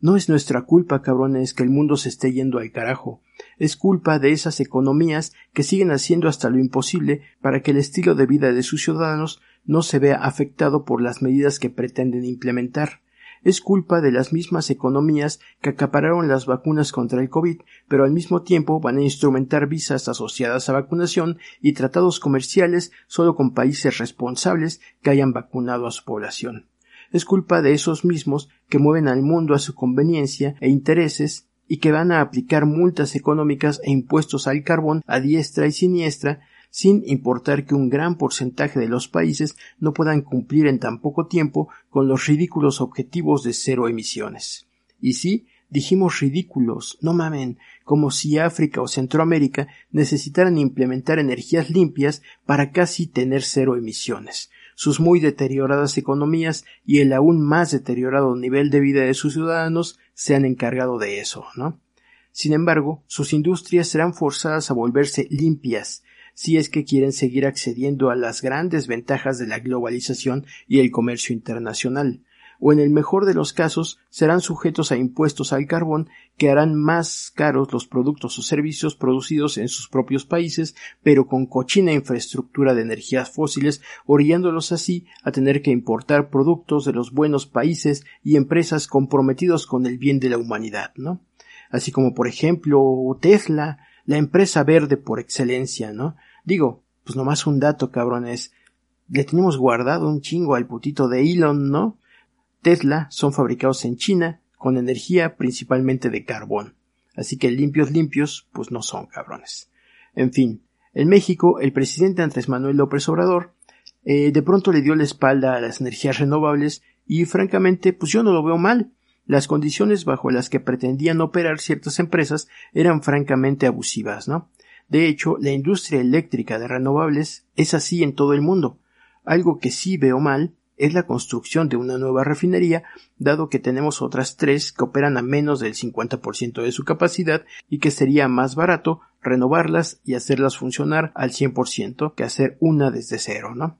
No es nuestra culpa, cabrones, que el mundo se esté yendo al carajo. Es culpa de esas economías que siguen haciendo hasta lo imposible para que el estilo de vida de sus ciudadanos no se vea afectado por las medidas que pretenden implementar es culpa de las mismas economías que acapararon las vacunas contra el COVID, pero al mismo tiempo van a instrumentar visas asociadas a vacunación y tratados comerciales solo con países responsables que hayan vacunado a su población. Es culpa de esos mismos que mueven al mundo a su conveniencia e intereses y que van a aplicar multas económicas e impuestos al carbón a diestra y siniestra sin importar que un gran porcentaje de los países no puedan cumplir en tan poco tiempo con los ridículos objetivos de cero emisiones. Y sí, dijimos ridículos, no mamen, como si África o Centroamérica necesitaran implementar energías limpias para casi tener cero emisiones. Sus muy deterioradas economías y el aún más deteriorado nivel de vida de sus ciudadanos se han encargado de eso, ¿no? Sin embargo, sus industrias serán forzadas a volverse limpias, si es que quieren seguir accediendo a las grandes ventajas de la globalización y el comercio internacional, o en el mejor de los casos serán sujetos a impuestos al carbón que harán más caros los productos o servicios producidos en sus propios países, pero con cochina infraestructura de energías fósiles, orillándolos así a tener que importar productos de los buenos países y empresas comprometidos con el bien de la humanidad, ¿no? Así como por ejemplo Tesla, la empresa verde por excelencia, ¿no? Digo, pues nomás un dato, cabrones. Le tenemos guardado un chingo al putito de Elon, ¿no? Tesla son fabricados en China con energía principalmente de carbón. Así que limpios limpios, pues no son cabrones. En fin, en México, el presidente Andrés Manuel López Obrador eh, de pronto le dio la espalda a las energías renovables y francamente, pues yo no lo veo mal. Las condiciones bajo las que pretendían operar ciertas empresas eran francamente abusivas, ¿no? De hecho, la industria eléctrica de renovables es así en todo el mundo. Algo que sí veo mal es la construcción de una nueva refinería, dado que tenemos otras tres que operan a menos del 50% de su capacidad y que sería más barato renovarlas y hacerlas funcionar al 100% que hacer una desde cero, ¿no?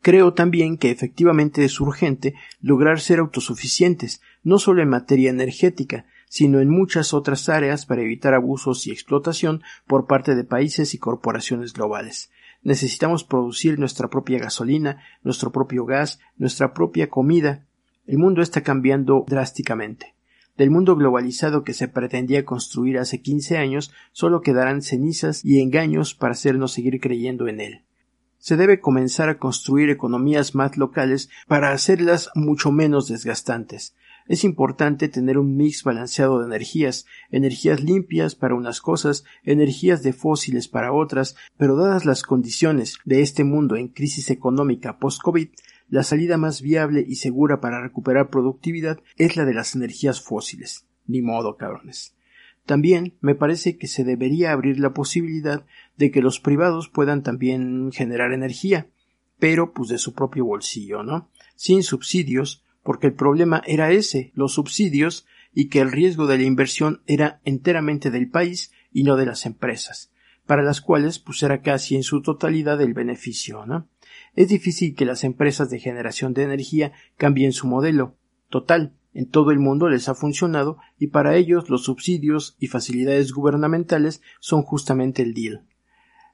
Creo también que efectivamente es urgente lograr ser autosuficientes, no solo en materia energética, sino en muchas otras áreas para evitar abusos y explotación por parte de países y corporaciones globales. Necesitamos producir nuestra propia gasolina, nuestro propio gas, nuestra propia comida. El mundo está cambiando drásticamente. Del mundo globalizado que se pretendía construir hace quince años solo quedarán cenizas y engaños para hacernos seguir creyendo en él. Se debe comenzar a construir economías más locales para hacerlas mucho menos desgastantes. Es importante tener un mix balanceado de energías, energías limpias para unas cosas, energías de fósiles para otras, pero dadas las condiciones de este mundo en crisis económica post-COVID, la salida más viable y segura para recuperar productividad es la de las energías fósiles. Ni modo, cabrones. También me parece que se debería abrir la posibilidad de que los privados puedan también generar energía, pero pues de su propio bolsillo, ¿no? Sin subsidios, porque el problema era ese, los subsidios, y que el riesgo de la inversión era enteramente del país y no de las empresas, para las cuales pues era casi en su totalidad el beneficio, ¿no? Es difícil que las empresas de generación de energía cambien su modelo. Total, en todo el mundo les ha funcionado y para ellos los subsidios y facilidades gubernamentales son justamente el deal.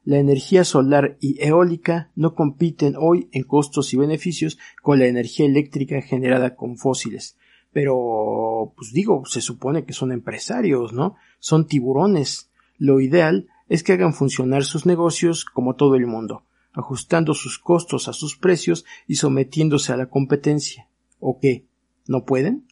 La energía solar y eólica no compiten hoy en costos y beneficios con la energía eléctrica generada con fósiles. Pero, pues digo, se supone que son empresarios, ¿no? Son tiburones. Lo ideal es que hagan funcionar sus negocios como todo el mundo, ajustando sus costos a sus precios y sometiéndose a la competencia. ¿O qué? ¿No pueden?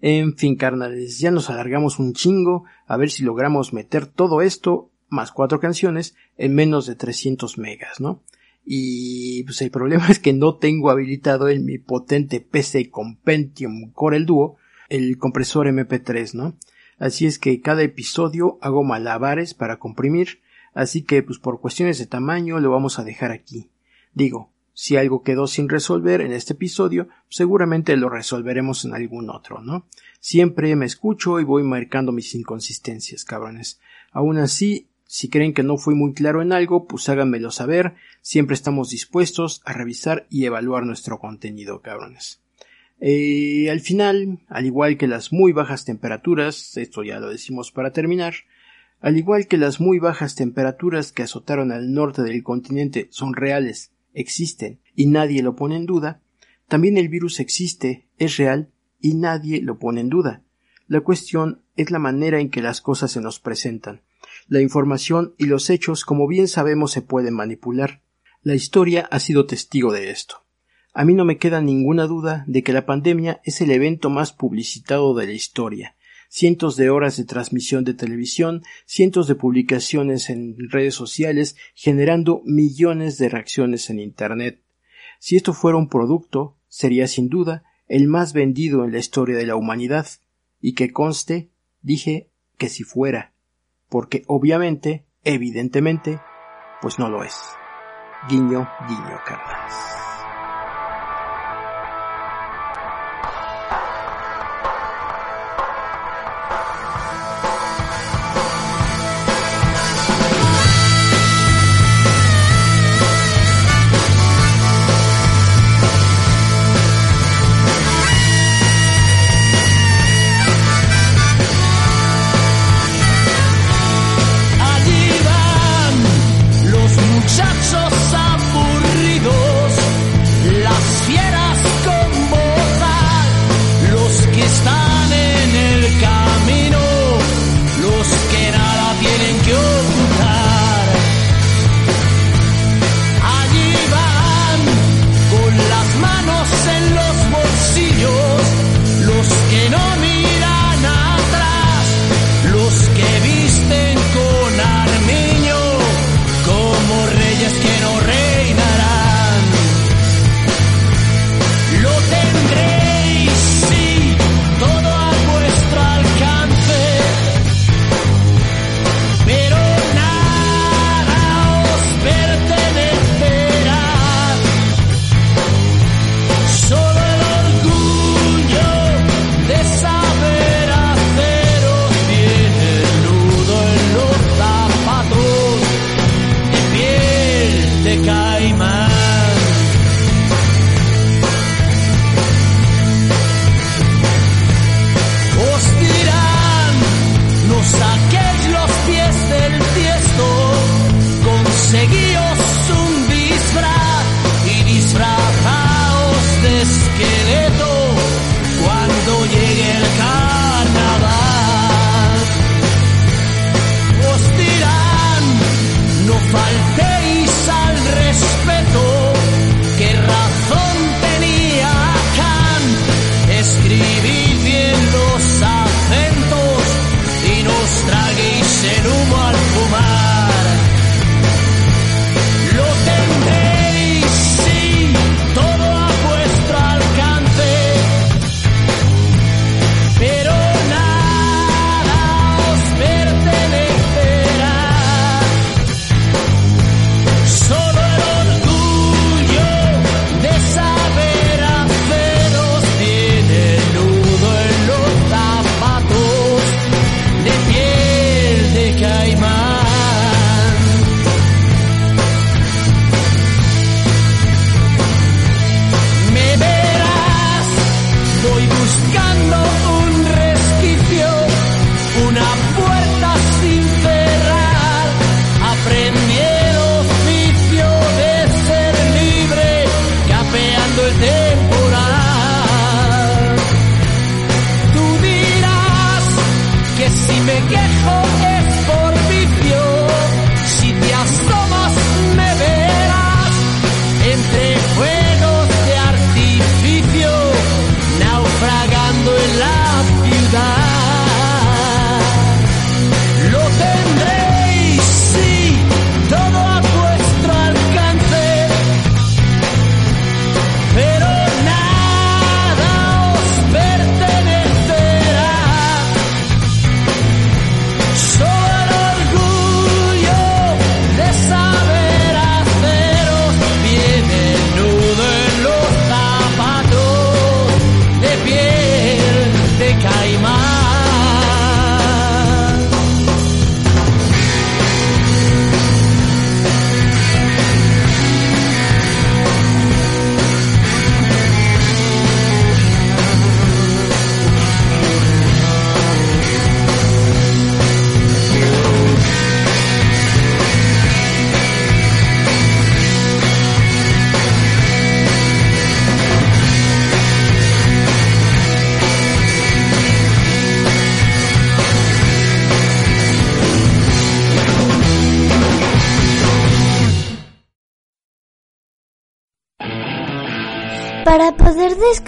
En fin, carnales, ya nos alargamos un chingo, a ver si logramos meter todo esto más cuatro canciones en menos de 300 megas, ¿no? Y pues el problema es que no tengo habilitado en mi potente PC con Pentium Core el Duo el compresor MP3, ¿no? Así es que cada episodio hago malabares para comprimir, así que pues por cuestiones de tamaño lo vamos a dejar aquí. Digo, si algo quedó sin resolver en este episodio, seguramente lo resolveremos en algún otro, ¿no? Siempre me escucho y voy marcando mis inconsistencias, cabrones. Aún así, si creen que no fui muy claro en algo, pues háganmelo saber. Siempre estamos dispuestos a revisar y evaluar nuestro contenido, cabrones. Eh, al final, al igual que las muy bajas temperaturas, esto ya lo decimos para terminar, al igual que las muy bajas temperaturas que azotaron al norte del continente son reales, existen y nadie lo pone en duda, también el virus existe, es real y nadie lo pone en duda. La cuestión es la manera en que las cosas se nos presentan. La información y los hechos, como bien sabemos, se pueden manipular. La historia ha sido testigo de esto. A mí no me queda ninguna duda de que la pandemia es el evento más publicitado de la historia. Cientos de horas de transmisión de televisión, cientos de publicaciones en redes sociales, generando millones de reacciones en Internet. Si esto fuera un producto, sería sin duda el más vendido en la historia de la humanidad. Y que conste, dije que si fuera porque obviamente, evidentemente, pues no lo es. Guiño, guiño, carnales.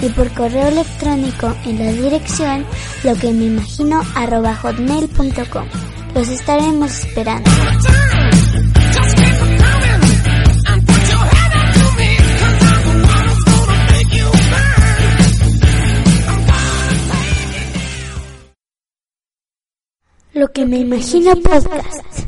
y por correo electrónico en la dirección lo que me imagino hotmail.com. Los estaremos esperando. Lo que me imagino podcast.